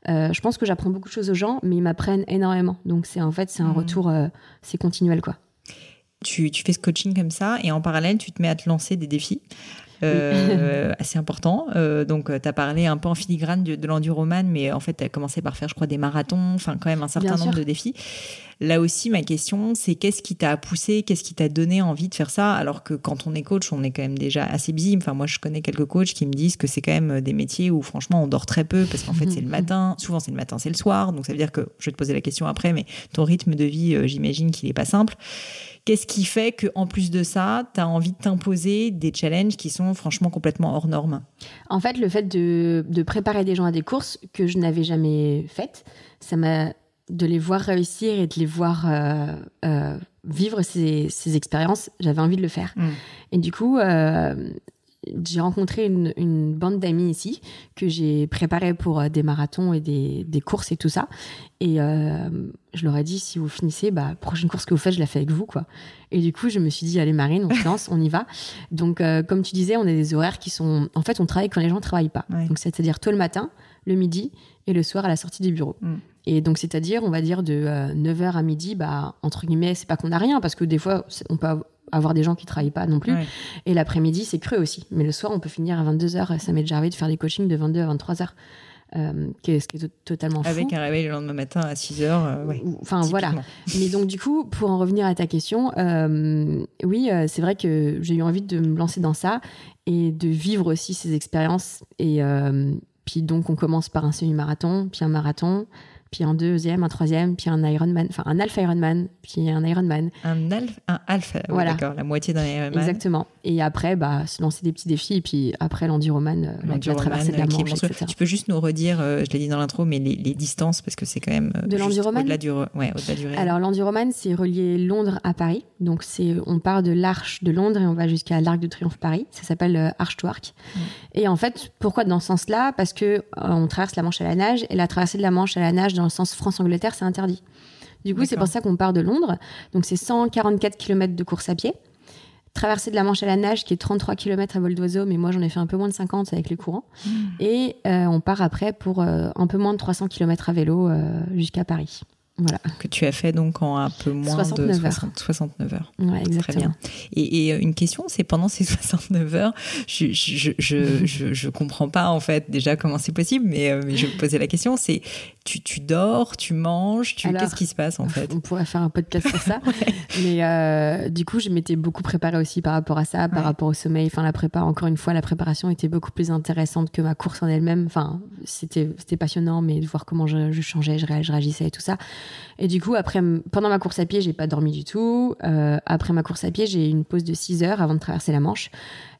[SPEAKER 2] je pense que j'apprends beaucoup de choses aux gens, mais ils m'apprennent énormément. Donc c'est en fait c'est un
[SPEAKER 1] Mm.
[SPEAKER 2] retour, c'est continuel quoi.
[SPEAKER 1] tu, tu fais ce coaching comme ça et en parallèle, tu te mets à te lancer des défis. Euh, assez importants. Euh, donc, tu as parlé un peu en filigrane de, de l'enduroman, mais en fait, tu as commencé par faire, je crois, des marathons, enfin, quand même un certain
[SPEAKER 2] Bien
[SPEAKER 1] nombre
[SPEAKER 2] sûr.
[SPEAKER 1] de défis. Là aussi, ma question, c'est qu'est-ce qui t'a poussé, qu'est-ce qui t'a donné envie de faire ça Alors que quand on est coach, on est quand même déjà assez busy. Enfin, moi, je connais quelques coachs qui me disent que c'est quand même des métiers où, franchement, on dort très peu parce qu'en fait, c'est le matin. Souvent, c'est le matin, c'est le soir. Donc, ça veut dire que, je vais te poser la question après, mais ton rythme de vie, euh, j'imagine qu'il n'est pas simple. Qu'est-ce qui fait que, en plus de ça, tu as envie de t'imposer des challenges qui sont franchement complètement hors normes?
[SPEAKER 2] En fait, le fait de, de préparer des gens à des courses que je n'avais jamais faites, ça m'a de les voir réussir et de les voir euh, euh, vivre ces, ces expériences. J'avais envie de le faire.
[SPEAKER 1] Mm.
[SPEAKER 2] Et du coup, euh, j'ai rencontré une, une bande d'amis ici que j'ai préparé pour des marathons et des, des courses et tout ça. Et euh, je leur ai dit, si vous finissez, bah, prochaine course que vous faites, je la fais avec vous. quoi. Et du coup, je me suis dit, allez Marine, on se lance, on y va. Donc, euh, comme tu disais, on a des horaires qui sont... En fait, on travaille quand les gens ne travaillent pas.
[SPEAKER 1] Ouais.
[SPEAKER 2] Donc, c'est-à-dire tôt le matin, le midi et le soir à la sortie du bureau.
[SPEAKER 1] Mm.
[SPEAKER 2] Et donc, c'est-à-dire, on va dire de 9h à midi, bah, entre guillemets, c'est pas qu'on n'a rien, parce que des fois, on peut avoir des gens qui travaillent pas non plus.
[SPEAKER 1] Ouais.
[SPEAKER 2] Et l'après-midi, c'est creux aussi. Mais le soir, on peut finir à 22h. Ça m'est déjà arrivé de faire des coachings de 22 à 23h. qui ce qui est totalement fou.
[SPEAKER 1] Avec un réveil le lendemain matin à 6 heures.
[SPEAKER 2] enfin voilà. Mais donc du coup, pour en revenir à ta question, oui, c'est vrai que j'ai eu envie de me lancer dans ça et de vivre aussi ces expériences. Et puis donc on commence par un semi-marathon, puis un marathon puis un deuxième, un troisième, puis un Ironman, enfin un Alpha Ironman, puis un Ironman.
[SPEAKER 1] Un, un Alpha, voilà. d'accord, la moitié d'un Ironman.
[SPEAKER 2] Exactement. Et après, bah, se lancer des petits défis, et puis après l'enduroman, euh, la, la traversée de la Manche, etc.
[SPEAKER 1] Tu peux juste nous redire, euh, je l'ai dit dans l'intro, mais les, distances, parce que c'est quand même.
[SPEAKER 2] Euh, de l'enduroman
[SPEAKER 1] Au-delà du, ouais, au du
[SPEAKER 2] Alors l'enduroman, c'est relié Londres à Paris. Donc c'est, on part de l'Arche de Londres et on va jusqu'à l'Arc de Triomphe Paris. Ça s'appelle Arche to Arc. Et en fait, pourquoi dans ce sens-là? Parce que on traverse la Manche à la nage, et la traversée de la Manche à la nage dans le sens France-Angleterre, c'est interdit. Du coup, c'est pour ça qu'on part de Londres. Donc, c'est 144 km de course à pied. Traversée de la Manche à la nage, qui est 33 km à vol d'oiseau, mais moi j'en ai fait un peu moins de 50 avec les courants. Hmm. Et euh, on part après pour euh, un peu moins de 300 km à vélo euh, jusqu'à Paris. Voilà.
[SPEAKER 1] Que tu as fait donc en un peu moins de 60, 69 heures.
[SPEAKER 2] Ouais, exactement. Très bien.
[SPEAKER 1] Et, et, une question, c'est pendant ces 69 heures, je je, je, je, je, comprends pas en fait déjà comment c'est possible, mais, mais je posais la question, c'est tu, tu dors, tu manges, tu qu'est-ce qui se passe en fait?
[SPEAKER 2] On pourrait faire un podcast sur ça, mais euh, du coup je m'étais beaucoup préparée aussi par rapport à ça, par rapport au sommeil. Enfin la prépa, encore une fois, la préparation était beaucoup plus intéressante que ma course en elle-même. Enfin c'était c'était passionnant, mais de voir comment je, je changeais, je réagissais et tout ça. Et du coup, après, pendant ma course à pied, j'ai pas dormi du tout. Euh, après ma course à pied, j'ai eu une pause de 6 heures avant de traverser la Manche.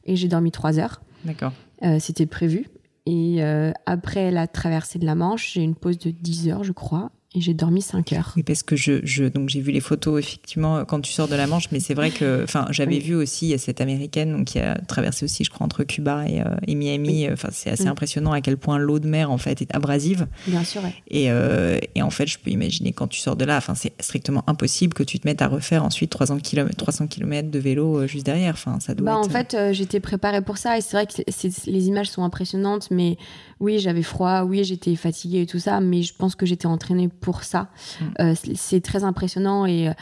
[SPEAKER 2] Et j'ai dormi 3 heures.
[SPEAKER 1] D'accord.
[SPEAKER 2] Euh, C'était prévu. Et euh, après la traversée de la Manche, j'ai une pause de 10 heures, je crois et j'ai dormi 5 heures.
[SPEAKER 1] Oui, parce que je, je donc j'ai vu les photos effectivement quand tu sors de la Manche, mais c'est vrai que enfin j'avais vu aussi cette américaine donc qui a traversé aussi je crois entre Cuba et, euh, et Miami. Enfin c'est assez impressionnant à quel point l'eau de mer en fait est abrasive.
[SPEAKER 2] Bien sûr.
[SPEAKER 1] Et, euh, et en fait je peux imaginer quand tu sors de là, enfin c'est strictement impossible que tu te mettes à refaire ensuite 300 km 300 km de vélo euh, juste derrière. Enfin ça doit.
[SPEAKER 2] Bah,
[SPEAKER 1] être...
[SPEAKER 2] en fait j'étais préparée pour ça et c'est vrai que les images sont impressionnantes, mais oui j'avais froid, oui j'étais fatiguée et tout ça, mais je pense que j'étais entraînée pour ça. Mm. Euh, c'est très impressionnant et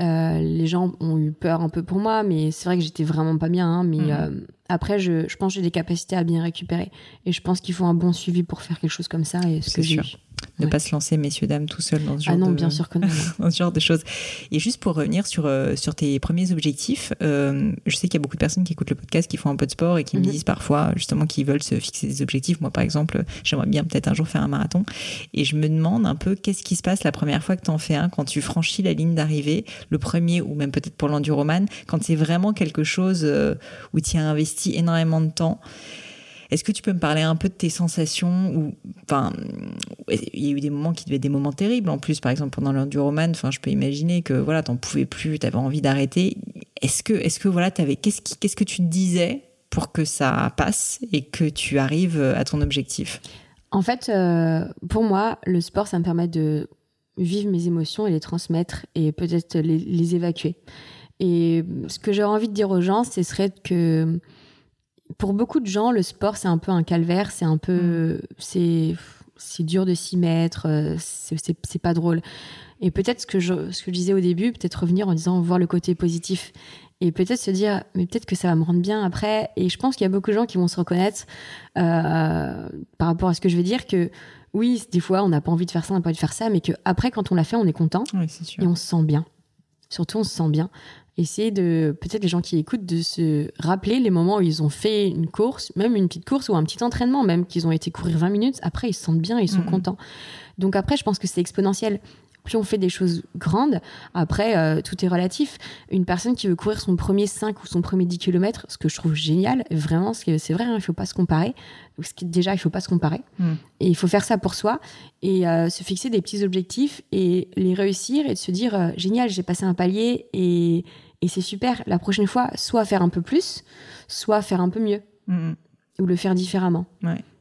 [SPEAKER 2] euh, les gens ont eu peur un peu pour moi, mais c'est vrai que j'étais vraiment pas bien. Hein, mais mm. euh, après, je, je pense que j'ai des capacités à bien récupérer. Et je pense qu'il faut un bon suivi pour faire quelque chose comme ça. Et ce que j'ai
[SPEAKER 1] ne pas se lancer, messieurs, dames, tout seul dans ce
[SPEAKER 2] ah
[SPEAKER 1] genre,
[SPEAKER 2] non,
[SPEAKER 1] de...
[SPEAKER 2] bien sûr que non.
[SPEAKER 1] dans ce genre de choses. Et juste pour revenir sur, euh, sur tes premiers objectifs, euh, je sais qu'il y a beaucoup de personnes qui écoutent le podcast, qui font un peu de sport et qui me mhm. disent parfois justement qu'ils veulent se fixer des objectifs. Moi, par exemple, j'aimerais bien peut-être un jour faire un marathon. Et je me demande un peu qu'est-ce qui se passe la première fois que tu en fais un, quand tu franchis la ligne d'arrivée, le premier ou même peut-être pour l'enduroman, quand c'est vraiment quelque chose euh, où tu as investi énormément de temps. Est-ce que tu peux me parler un peu de tes sensations ou, enfin, il y a eu des moments qui devaient être des moments terribles. En plus, par exemple, pendant l'enduroman, enfin, je peux imaginer que voilà, t'en pouvais plus, tu avais envie d'arrêter. Est-ce que, est-ce que voilà, t'avais, qu'est-ce qu'est-ce que tu disais pour que ça passe et que tu arrives à ton objectif?
[SPEAKER 2] En fait, euh, pour moi, le sport, ça me permet de vivre mes émotions et les transmettre et peut-être les, les évacuer. Et ce que j'aurais envie de dire aux gens, ce serait que pour beaucoup de gens, le sport, c'est un peu un calvaire, c'est un peu. Mm. C'est, c'est dur de s'y mettre, euh, c'est, c'est, pas drôle. Et peut-être ce que, je, ce que je disais au début, peut-être revenir en disant voir le côté positif. Et peut-être se dire, mais peut-être que ça va me rendre bien après. Et je pense qu'il y a beaucoup de gens qui vont se reconnaître euh, par rapport à ce que je vais dire que oui, des fois, on n'a pas envie de faire ça, on n'a pas envie de faire ça, mais que après, quand on l'a fait, on est content et on se sent bien. Surtout, on se sent bien essayer de, peut-être les gens qui écoutent, de se rappeler les moments où ils ont fait une course, même une petite course ou un petit entraînement, même qu'ils ont été courir 20 minutes. Après, ils se sentent bien, ils sont contents. Donc après, je pense que c'est exponentiel plus on fait des choses grandes, après, euh, tout est relatif. Une personne qui veut courir son premier 5 ou son premier 10 km, ce que je trouve génial, vraiment, c'est vrai, hein, il ne faut pas se comparer. déjà, il ne faut pas se comparer. Hmm. Et il faut faire ça pour soi et euh, se fixer des petits objectifs et les réussir et de se dire, euh, génial, j'ai passé un palier et, et c'est super. La prochaine fois, soit faire un peu plus, soit faire un peu mieux. Hmm. Ou le faire différemment.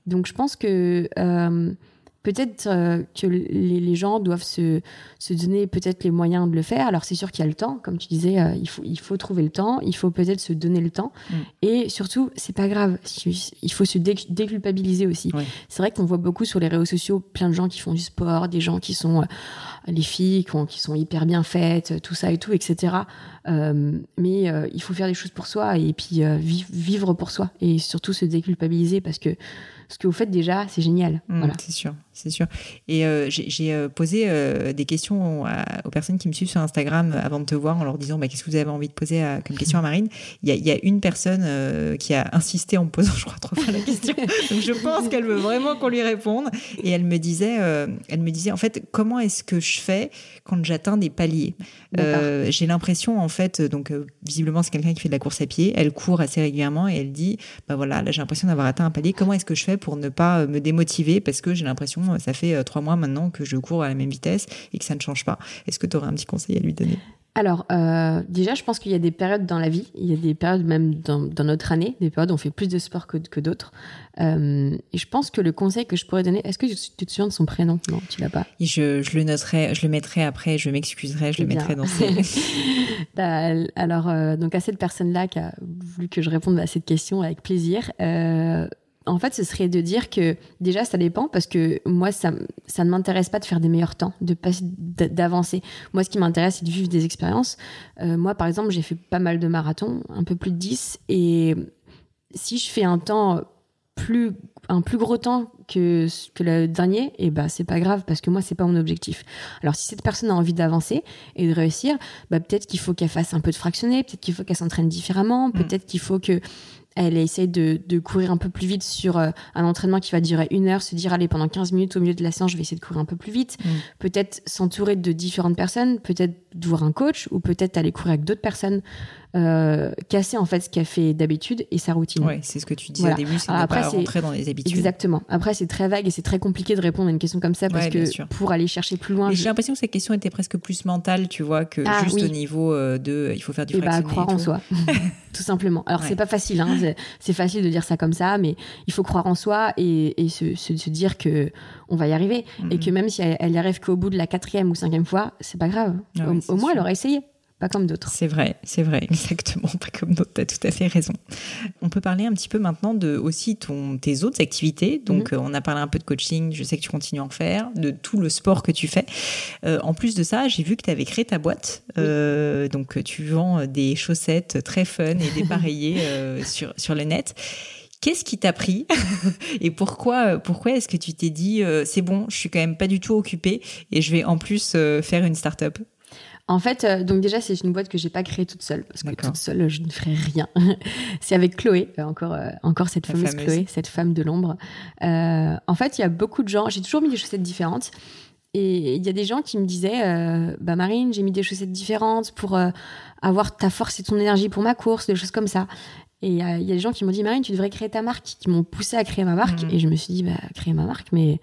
[SPEAKER 2] Donc, je pense que peut-être euh, que les, gens doivent se, se donner peut-être les moyens de le faire. Alors c'est sûr qu'il y a le temps, comme tu disais, euh, il, faut, il faut trouver le temps, il faut peut-être se donner le temps. Mm. Et surtout, c'est pas grave, il faut se déculpabiliser aussi. C'est vrai qu'on voit beaucoup sur les réseaux sociaux plein de gens qui font du sport, des gens qui sont, euh, les filles qui, qui, sont hyper bien faites, tout ça et tout, etc. mais il faut faire des choses pour soi et puis vivre pour soi et surtout se déculpabiliser parce que ce que vous faites déjà, c'est génial.
[SPEAKER 1] Mmh,
[SPEAKER 2] voilà.
[SPEAKER 1] C'est sûr, c'est sûr. Et euh, j'ai euh, posé euh, des questions aux personnes qui me suivent sur Instagram avant de te voir en leur disant bah, qu'est-ce que vous avez envie de poser comme question à Marine? Il y, a, y a une personne qui a insisté en me posant, je crois, trop fois la question. Donc je pense qu'elle veut vraiment qu'on lui réponde. Et elle me disait, elle me disait en fait, comment est-ce que je fais quand j'atteins des paliers? J'ai l'impression, en fait, donc visiblement c'est quelqu'un qui fait de la course à pied. Elle court assez régulièrement et elle dit bah voilà, là j'ai l'impression d'avoir atteint un palier. Comment est-ce que je fais pour ne pas me démotiver? Parce que j'ai l'impression, ça fait euh, trois mois maintenant que je cours à la même vitesse et que ça ne change pas. Est-ce que tu aurais un petit conseil à lui donner?
[SPEAKER 2] Alors, euh, déjà, je pense qu'il y a des périodes dans la vie, il y a des périodes même dans, notre année, des périodes où on fait plus de sport que, que d'autres. Euh, et je pense que le conseil que je pourrais donner, est-ce que tu te souviens de son prénom? Non, tu l'as pas.
[SPEAKER 1] Je, je, le noterai, je le mettrai après, je m'excuserai, je le mettrai dans ses...
[SPEAKER 2] Bah, alors, donc à cette personne-là qui a voulu que je réponde à cette question avec plaisir, en fait, ce serait de dire que déjà, ça dépend parce que moi, ça, ça ne m'intéresse pas de faire des meilleurs temps, de d'avancer. Moi, ce qui m'intéresse, c'est de vivre des expériences. Euh, moi, par exemple, j'ai fait pas mal de marathons, un peu plus de 10. Et si je fais un temps plus, un plus gros temps que, que le dernier, et eh ben, c'est pas grave parce que moi, c'est pas mon objectif. Alors, si cette personne a envie d'avancer et de réussir, bah, peut-être qu'il faut qu'elle fasse un peu de fractionné, peut-être qu'il faut qu'elle s'entraîne différemment, mm. peut-être qu'il faut que elle essaie de, de, courir un peu plus vite sur euh, un entraînement qui va durer une heure, se dire allez pendant 15 minutes au milieu de la séance je vais essayer de courir un peu plus vite, mm. peut-être s'entourer de différentes personnes, peut-être voir un coach ou peut-être aller courir avec d'autres personnes euh, casser en fait ce qu'elle fait d'habitude et sa routine.
[SPEAKER 1] Oui, c'est ce que tu disais au début, c'est pas rentrer dans les habitudes.
[SPEAKER 2] Exactement. Après, c'est très vague et c'est très compliqué de répondre à une question comme ça parce que pour aller chercher plus loin.
[SPEAKER 1] J'ai l'impression que cette question était presque plus mentale, tu vois, que ah juste au niveau euh, de il faut faire du et bah,
[SPEAKER 2] croire en soi, tout simplement. Alors c'est pas facile, hein, c'est facile de dire ça comme ça, mais il faut croire en soi et, et se, se, dire que on va y arriver et que même si elle, elle y arrive qu'au bout de la quatrième ou cinquième fois, c'est pas grave. Ah au, au moins, elle aura essayé pas comme d'autres.
[SPEAKER 1] C'est vrai, c'est vrai, exactement, pas comme d'autres, tu as tout à fait raison. On peut parler un petit peu maintenant de aussi ton, tes autres activités. Donc, mhm. euh, on a parlé un peu de coaching, je sais que tu continues à en faire, de tout le sport que tu fais. Euh, en plus de ça, j'ai vu que tu avais créé ta boîte. Euh, donc, tu vends des chaussettes très fun et dépareillées sur, sur le net. Qu'est-ce qui t'a pris et pourquoi pourquoi est-ce que tu t'es dit c'est bon, je suis quand même pas du tout occupée et je vais en plus faire une start-up?
[SPEAKER 2] En fait, euh, donc déjà, c'est une boîte que j'ai pas créée toute seule parce que toute seule, je ne ferais rien. c'est avec Chloé, euh, encore, euh, encore cette fameuse, Chloé, cette femme de l'ombre. en fait, il y a beaucoup de gens. J'ai toujours mis des chaussettes différentes. Et il y a des gens qui me disaient, bah Marine, j'ai mis des chaussettes différentes pour avoir ta force et ton énergie pour ma course, des choses comme ça. Et il y a des gens qui m'ont dit, Marine, tu devrais créer ta marque, qui m'ont poussé à créer ma marque. Mmh. Et je me suis dit, bah créer ma marque, mais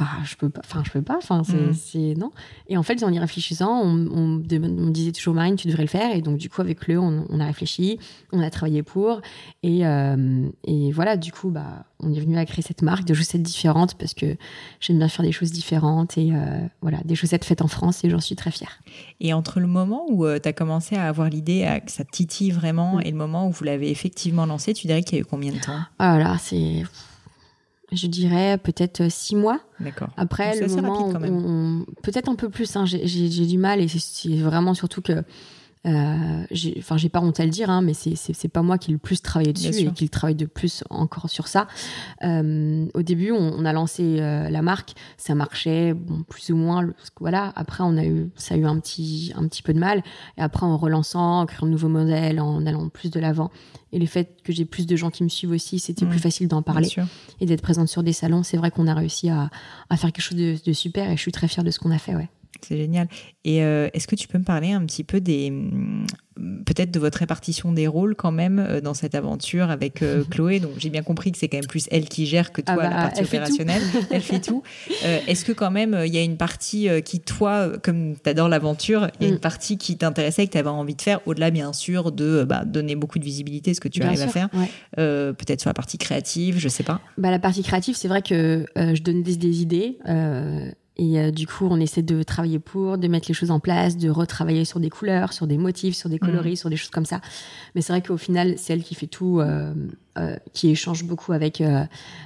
[SPEAKER 2] Enfin, je peux pas. Enfin, je peux pas. Enfin, c'est, mm. non. Et en fait, en y réfléchissant, on, me disait toujours Marine, tu devrais le faire. Et donc, du coup, avec le, on, a réfléchi, on a travaillé pour. Et, euh, et voilà, du coup, bah, on est venu à créer cette marque de chaussettes différentes parce que j'aime bien faire des choses différentes et euh, voilà, des chaussettes faites en France et j'en suis très fière.
[SPEAKER 1] Et entre le moment où euh, tu as commencé à avoir l'idée, que ça titille vraiment, mm. et le moment où vous l'avez effectivement lancé, tu dirais qu'il y a eu combien de temps?
[SPEAKER 2] Ah là, c'est je dirais peut-être euh, six mois.
[SPEAKER 1] D'accord.
[SPEAKER 2] Après, le moment, peut-être un peu plus. Hein, j'ai du mal et c'est vraiment surtout que euh, enfin, j'ai pas honte à le dire, hein, mais c'est pas moi qui ai le plus travaillé dessus et qui travaille de plus encore sur ça. Euh, au début, on, a lancé euh, la marque, ça marchait, bon, plus ou moins. voilà. Après, on a eu, ça a eu un petit, un petit peu de mal. Et après, en relançant, en créant de nouveaux modèles, en allant plus de l'avant, et le fait que j'ai plus de gens qui me suivent aussi, c'était plus mmh. facile d'en parler et d'être présente sur des salons. C'est vrai qu'on a réussi à, à, faire quelque chose de, de super et je suis très fière de ce qu'on a fait, ouais.
[SPEAKER 1] C'est génial. Et euh, est-ce que tu peux me parler un petit peu des mm, peut-être de votre répartition des rôles quand même euh, dans cette aventure avec euh, Chloé? Donc j'ai bien compris que c'est quand même plus elle qui gère que toi ah la bah, partie opérationnelle. elle fait tout. Est-ce que quand même il y a une partie qui toi, comme tu adores l'aventure, il y a une mm. partie qui t'intéressait que tu avais envie de faire au-delà bien sûr de bah, donner beaucoup de visibilité, ce que tu arrives à faire. peut-être sur la partie créative, je sais pas.
[SPEAKER 2] Bah, la partie créative, c'est vrai que je donne des, des idées. Et euh, du coup, on essaie de travailler pour, de mettre les choses en place, de retravailler sur des couleurs, sur des motifs, sur des mmh. coloris, sur des choses comme ça. Mais c'est vrai qu'au final, c'est elle qui fait tout, euh, euh, qui échange beaucoup avec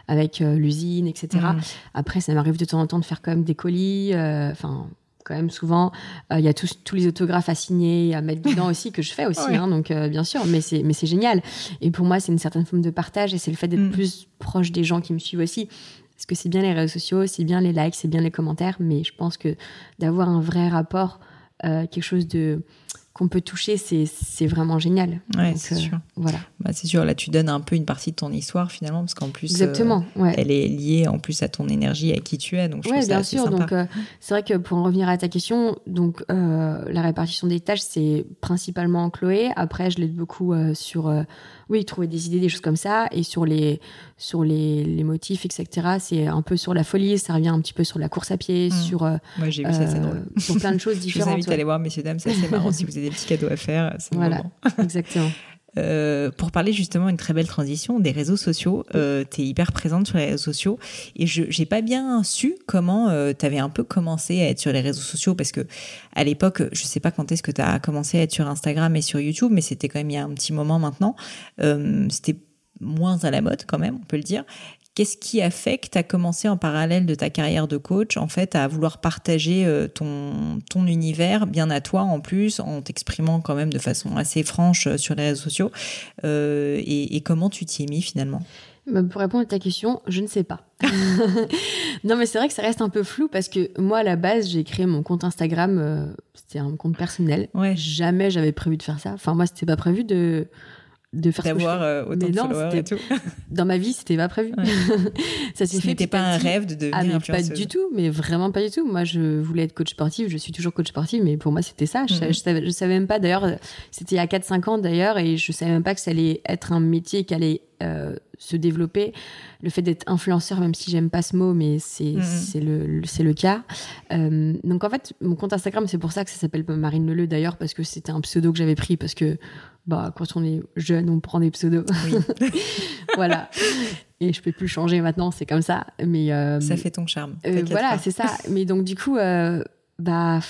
[SPEAKER 2] avec l'usine, etc. Mmh. Après, ça m'arrive de temps en temps de faire quand même des colis. Enfin, quand même souvent. Il y a tous, tous les autographes à signer, à mettre dedans aussi, que je fais aussi, hein, donc bien sûr, mais c'est, mais c'est génial. Et pour moi, c'est une certaine forme de partage et c'est le fait d'être mm. plus proche des gens qui me suivent aussi. Parce que c'est bien les réseaux sociaux, c'est bien les likes, c'est bien les commentaires, mais je pense que d'avoir un vrai rapport, quelque chose de qu'on peut toucher, c'est vraiment génial.
[SPEAKER 1] Ouais, c'est euh, sûr.
[SPEAKER 2] Voilà.
[SPEAKER 1] Bah, c'est sûr, là, tu donnes un peu une partie de ton histoire finalement, parce qu'en plus,
[SPEAKER 2] Exactement,
[SPEAKER 1] euh, elle est liée en plus à ton énergie, à qui tu es. Donc, je
[SPEAKER 2] ouais, bien
[SPEAKER 1] sûr.
[SPEAKER 2] Donc, euh, c'est vrai que pour en revenir à ta question, donc la répartition des tâches, c'est principalement Chloé. Après, je l'aide beaucoup sur oui, trouver des idées, des choses comme ça. Et sur les, sur les, les motifs, etc., c'est un peu sur la folie, ça revient un petit peu sur la course à pied, mmh. sur,
[SPEAKER 1] euh, j'ai vu ça, drôle.
[SPEAKER 2] sur plein de choses différentes. je
[SPEAKER 1] vous invite à aller voir, messieurs, dames, c'est assez marrant. si vous avez des petits cadeaux à faire, c'est
[SPEAKER 2] Voilà, exactement.
[SPEAKER 1] Euh, pour parler justement une très belle transition des réseaux sociaux. Euh, tu es hyper présente sur les réseaux sociaux et je j'ai pas bien su comment euh, tu avais un peu commencé à être sur les réseaux sociaux parce que à l'époque, je sais pas quand est-ce que tu as commencé à être sur Instagram et sur YouTube, mais c'était quand même il y a un petit moment maintenant. Euh, c'était moins à la mode quand même, on peut le dire. Qu'est-ce qui a fait que tu as commencé en parallèle de ta carrière de coach, en fait, à vouloir partager euh, ton, ton univers bien à toi en plus, en t'exprimant quand même de façon assez franche euh, sur les réseaux sociaux euh, et, comment tu t'y es mis finalement?
[SPEAKER 2] Bah, pour répondre à ta question, je ne sais pas. non, mais c'est vrai que ça reste un peu flou parce que moi, à la base, j'ai créé mon compte Instagram. c'était un compte personnel.
[SPEAKER 1] Ouais.
[SPEAKER 2] Jamais j'avais prévu de faire ça. Enfin, moi, c'était pas prévu de de faire
[SPEAKER 1] d'avoir euh, autant de followers et tout.
[SPEAKER 2] Dans ma vie, c'était pas prévu.
[SPEAKER 1] ça s'est fait. C'était pas un rêve de devenir
[SPEAKER 2] ah, Pas du tout, mais vraiment pas du tout. Moi, je voulais être coach sportif. Je suis toujours coach sportif, mais pour moi, c'était ça. Je, mhm. savais, savais, même pas. D'ailleurs, c'était il y a 4-5 ans d'ailleurs, et je savais même pas que ça allait être un métier qui allait euh, se développer. Le fait d'être influenceur, même si j'aime pas ce mot, mais c'est c'est le, c'est le cas. Euh, donc en fait, mon compte Instagram, c'est pour ça que ça s'appelle Marine Leleu d'ailleurs, parce que c'était un pseudo que j'avais pris parce que bah, quand on est jeune, on prend des pseudos. voilà. Et je peux plus changer maintenant, c'est comme ça. Mais euh,
[SPEAKER 1] ça fait ton charme.
[SPEAKER 2] Euh, voilà, c'est ça. Mais donc du coup, bah,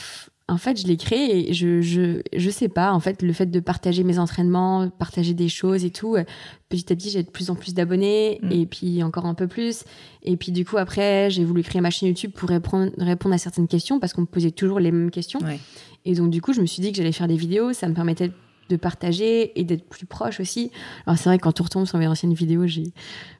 [SPEAKER 2] en fait, je l'ai créé et je, je, je sais pas. En fait, le fait de partager mes entraînements, partager des choses et tout, petit à petit, j'ai de plus en plus d'abonnés mm. et puis encore un peu plus. Et puis du coup, après, j'ai voulu créer ma chaîne YouTube pour répondre, répondre à certaines questions parce qu'on me posait toujours les mêmes questions. Et donc du coup, je me suis dit que j'allais faire des vidéos. Ça me permettait de partager et d'être plus proche aussi. Alors c'est vrai quand on retombe sur mes anciennes vidéos, j'ai,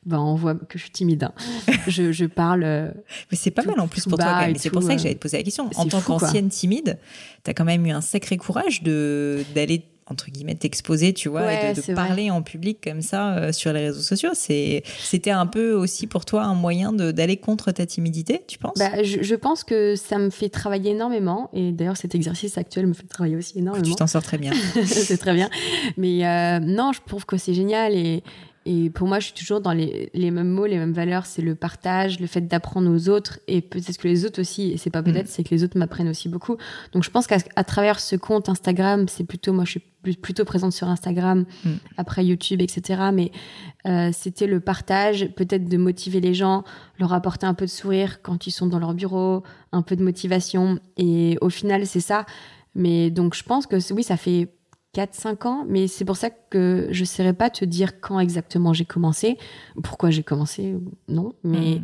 [SPEAKER 2] ben on voit que je suis timide. Hein. je, je, parle. Euh,
[SPEAKER 1] mais c'est pas mal en plus pour toi. C'est pour ça que euh, j'allais te poser la question. En tant qu'ancienne timide, tu as quand même eu un sacré courage de d'aller entre guillemets t'exposer tu vois et de, parler en public comme ça euh, sur les réseaux sociaux. C'est c'était un peu aussi pour toi un moyen d'aller contre ta timidité tu penses?
[SPEAKER 2] Bah, je, pense que ça me fait travailler énormément. Et d'ailleurs cet exercice actuel me fait travailler aussi énormément
[SPEAKER 1] tu t'en sors très bien.
[SPEAKER 2] C'est très bien. Mais euh, non je trouve que c'est génial. Et et pour moi, je suis toujours dans les, les mêmes mots, les mêmes valeurs. C'est le partage, le fait d'apprendre aux autres et peut-être que les autres aussi, et c'est pas peut-être, mm. c'est que les autres m'apprennent aussi beaucoup. Donc je pense qu'à travers ce compte Instagram, c'est plutôt, moi je suis plutôt présente sur Instagram, mm. après YouTube, etc. Mais euh, c'était le partage, peut-être de motiver les gens, leur apporter un peu de sourire quand ils sont dans leur bureau, un peu de motivation. Et au final, c'est ça. Mais donc je pense que oui, ça fait 4-5 ans, mais c'est pour ça que je ne saurais pas te dire quand exactement j'ai commencé, pourquoi j'ai commencé, non, mais hmm.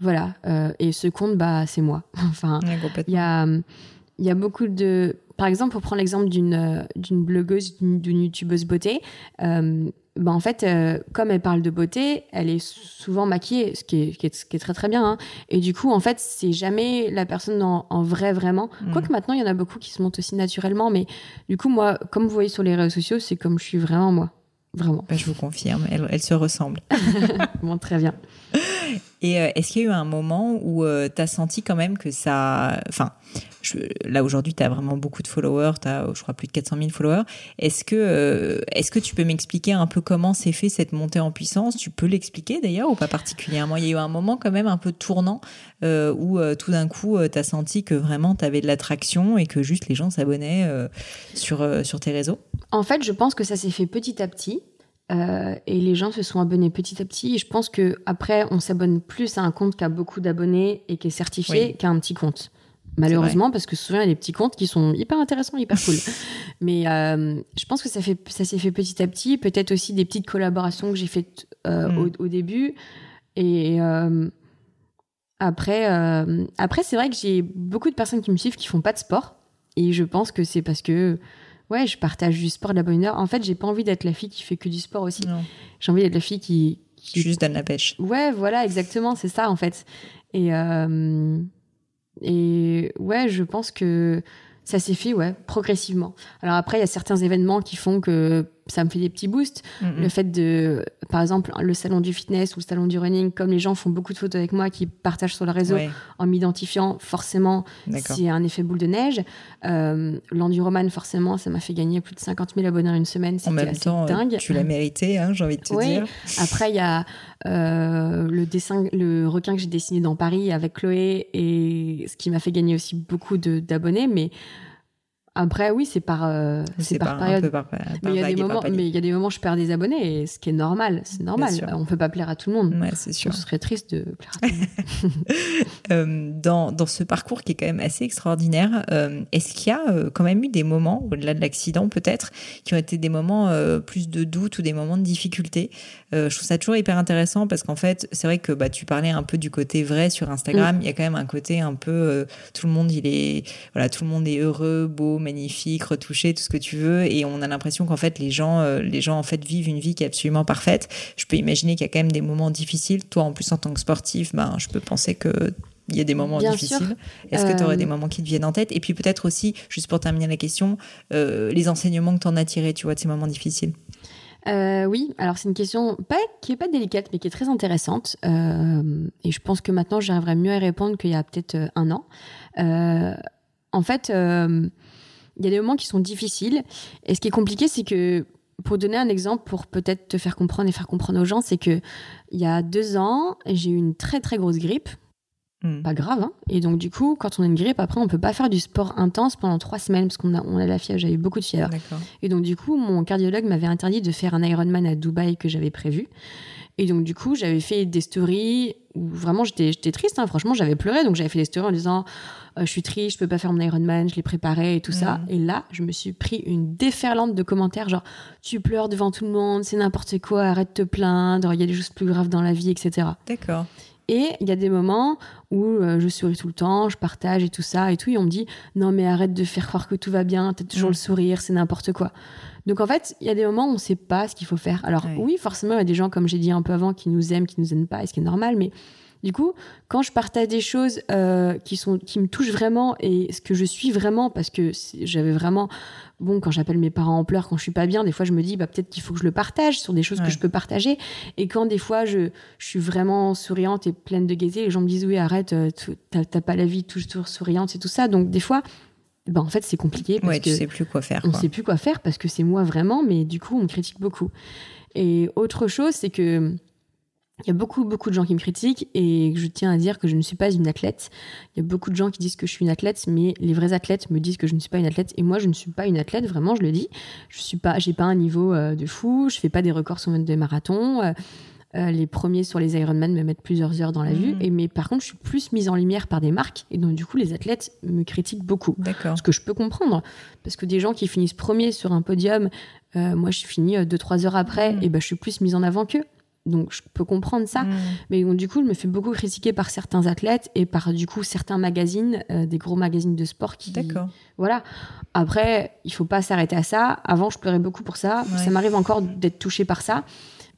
[SPEAKER 2] voilà. Euh, et ce compte, bah, c'est moi. enfin, il y a, y a beaucoup de. Par exemple, pour prendre l'exemple d'une d'une blogueuse, d'une youtubeuse beauté, euh, bah, en fait, euh, comme elle parle de beauté, elle est souvent maquillée, ce qui est, qui est, très très bien. Hein. Et du coup, en fait, c'est jamais la personne en, vrai vraiment. Mm. Quoique maintenant, il y en a beaucoup qui se montent aussi naturellement. Mais du coup, moi, comme vous voyez sur les réseaux sociaux, c'est comme je suis vraiment moi. Vraiment.
[SPEAKER 1] Bah, je vous confirme, elle, elle se ressemble.
[SPEAKER 2] bon, très bien.
[SPEAKER 1] Et euh, est-ce qu'il y a eu un moment où euh, tu as senti quand même que ça... Enfin, là aujourd'hui, tu as vraiment beaucoup de followers, tu as, je crois, plus de 400 000 followers. Est-ce que, euh, est-ce que tu peux m'expliquer un peu comment s'est fait cette montée en puissance? Tu peux l'expliquer d'ailleurs ou pas particulièrement? Il y a eu un moment quand même un peu tournant où tout d'un coup, tu as senti que vraiment tu avais de l'attraction et que juste les gens s'abonnaient sur, sur tes réseaux?
[SPEAKER 2] En fait, je pense que ça s'est fait petit à petit. Euh, et les gens se sont abonnés petit à petit. Et je pense que après, on s'abonne plus à un compte qui a beaucoup d'abonnés et qui est certifié qu'à un petit compte. Malheureusement, parce que souvent, il y a des petits comptes qui sont hyper intéressants, hyper cool. Mais euh, je pense que ça, fait, ça s'est fait petit à petit. Peut-être aussi des petites collaborations que j'ai faites euh, mm. au, au, début. Et Après, après c'est vrai que j'ai beaucoup de personnes qui me suivent qui font pas de sport. Et je pense que c'est parce que ouais, je partage du sport de la bonne heure. En fait, j'ai pas envie d'être la fille qui fait que du sport aussi. J'ai envie d'être la fille qui, qui,
[SPEAKER 1] juste donne la pêche.
[SPEAKER 2] Ouais, voilà, exactement, c'est ça en fait. Et euh, et ouais, je pense que ça s'est fait ouais progressivement. Alors après, il y a certains événements qui font que ça me fait des petits boosts. Le fait de, par exemple, le salon du fitness ou le salon du running, comme les gens font beaucoup de photos avec moi, qui partagent sur le réseau en m'identifiant, forcément, c'est un effet boule de neige. Euh, L'enduroman, forcément, ça m'a fait gagner plus de 50 000 abonnés en une semaine.
[SPEAKER 1] En même temps, dingue. tu l'as mérité, hein, j'ai envie de te dire.
[SPEAKER 2] Après, il y a euh, le dessin, le requin que j'ai dessiné dans Paris avec Chloé, et ce qui m'a fait gagner aussi beaucoup d'abonnés, mais après, oui, c'est par, euh, c'est par, période. mais il y a des moments, mais il y a des moments où je perds des abonnés et ce qui est normal, c'est normal. On peut pas plaire à tout le monde.
[SPEAKER 1] Ouais, c'est sûr.
[SPEAKER 2] Ce serait triste de plaire à tout le monde.
[SPEAKER 1] Euh, dans, dans ce parcours qui est quand même assez extraordinaire, euh, est-ce qu'il y a quand même eu des moments, au-delà de l'accident peut-être, qui ont été des moments plus de doute ou des moments de difficulté Je trouve ça toujours hyper intéressant parce qu'en fait, c'est vrai que bah, tu parlais un peu du côté vrai sur Instagram. Il y a quand même un côté un peu tout le monde, il est voilà, tout le monde est heureux, beau, magnifique, retouché, tout ce que tu veux, et on a l'impression qu'en fait les gens, euh, les gens en fait vivent une vie qui est absolument parfaite. Je peux imaginer qu'il y a quand même des moments difficiles. Toi, en plus en tant que sportif, ben je peux penser que il y a des moments difficiles. Est-ce que tu aurais des euh, moments qui te viennent en tête? Et puis peut-être aussi, juste pour terminer la question, euh, les enseignements que tu en as tirés, tu vois, de ces moments difficiles?
[SPEAKER 2] oui, alors c'est une question pas, qui est pas délicate, mais qui est très intéressante. et je pense que maintenant, j'arriverai mieux à répondre qu'il y a peut-être un an. en fait, il y a des moments qui sont difficiles. Et ce qui est compliqué, c'est que, pour donner un exemple, pour peut-être te faire comprendre et faire comprendre aux gens, c'est que il y a deux ans, j'ai eu une très très grosse grippe. Hmm. Pas grave, hein. Et donc, du coup, quand on a une grippe, après, on peut pas faire du sport intense pendant trois semaines parce qu'on a, on a la fièvre. J'avais beaucoup de fièvre. Et donc, du coup, mon cardiologue m'avait interdit de faire un Ironman à Dubaï que j'avais prévu. Et donc, du coup, j'avais fait des stories où vraiment j'étais, j'étais triste. Hein. Franchement, j'avais pleuré. Donc, j'avais fait des stories en disant euh, Je suis triste, je peux pas faire mon Ironman, je l'ai préparé et tout ça. Mm. Et là, je me suis pris une déferlante de commentaires genre Tu pleures devant tout le monde, c'est n'importe quoi, arrête de te plaindre, il y a des choses plus graves dans la vie, etc.
[SPEAKER 1] D'accord.
[SPEAKER 2] Et il y a des moments où euh, je souris tout le temps, je partage et tout ça et tout. Et on me dit Non, mais arrête de faire croire que tout va bien, t'as toujours mm. le sourire, c'est n'importe quoi. Donc en fait, il y a des moments où on ne sait pas ce qu'il faut faire. Alors oui, forcément, il y a des gens, comme j'ai dit un peu avant, qui nous aiment, qui nous aiment pas, et ce qui est normal, mais du coup, quand je partage des choses euh, qui sont qui me touchent vraiment et ce que je suis vraiment, parce que j'avais vraiment bon quand j'appelle mes parents en pleurs quand je suis pas bien, des fois je me dis bah peut-être qu'il faut que je le partage sur des choses que je peux partager. Et quand des fois je, je suis vraiment souriante et pleine de gaieté, les gens me disent oui arrête, euh, t'as pas la vie toujours souriante et tout ça. Donc des fois ben, en fait c'est compliqué parce
[SPEAKER 1] ouais, tu sais plus quoi faire.
[SPEAKER 2] On sait plus quoi faire parce que c'est moi vraiment, mais du coup on me critique beaucoup. Et autre chose, c'est que il y a beaucoup, beaucoup de gens qui me critiquent et je tiens à dire que je ne suis pas une athlète. Il y a beaucoup de gens qui disent que je suis une athlète, mais les vrais athlètes me disent que je ne suis pas une athlète et moi je ne suis pas une athlète, vraiment, je le dis. Je suis pas, j'ai pas un niveau euh, de fou, je fais pas des records sur des marathons. Euh, euh, les premiers sur les Ironman me mettent plusieurs heures dans la vue. Mmh. Et, mais par contre, je suis plus mise en lumière par des marques. Et donc, du coup, les athlètes me critiquent beaucoup. Ce que je peux comprendre. Parce que des gens qui finissent premiers sur un podium, euh, moi, je finis euh, deux, trois heures après, mmh. et ben, je suis plus mise en avant qu'eux. Donc, je peux comprendre ça. Mmh. Mais donc, du coup, je me fais beaucoup critiquer par certains athlètes et par, du coup, certains magazines, des gros magazines de sport qui.
[SPEAKER 1] D'accord.
[SPEAKER 2] Voilà. Après, il faut pas s'arrêter à ça. Avant, je pleurais beaucoup pour ça. Ça m'arrive encore d'être touchée par ça.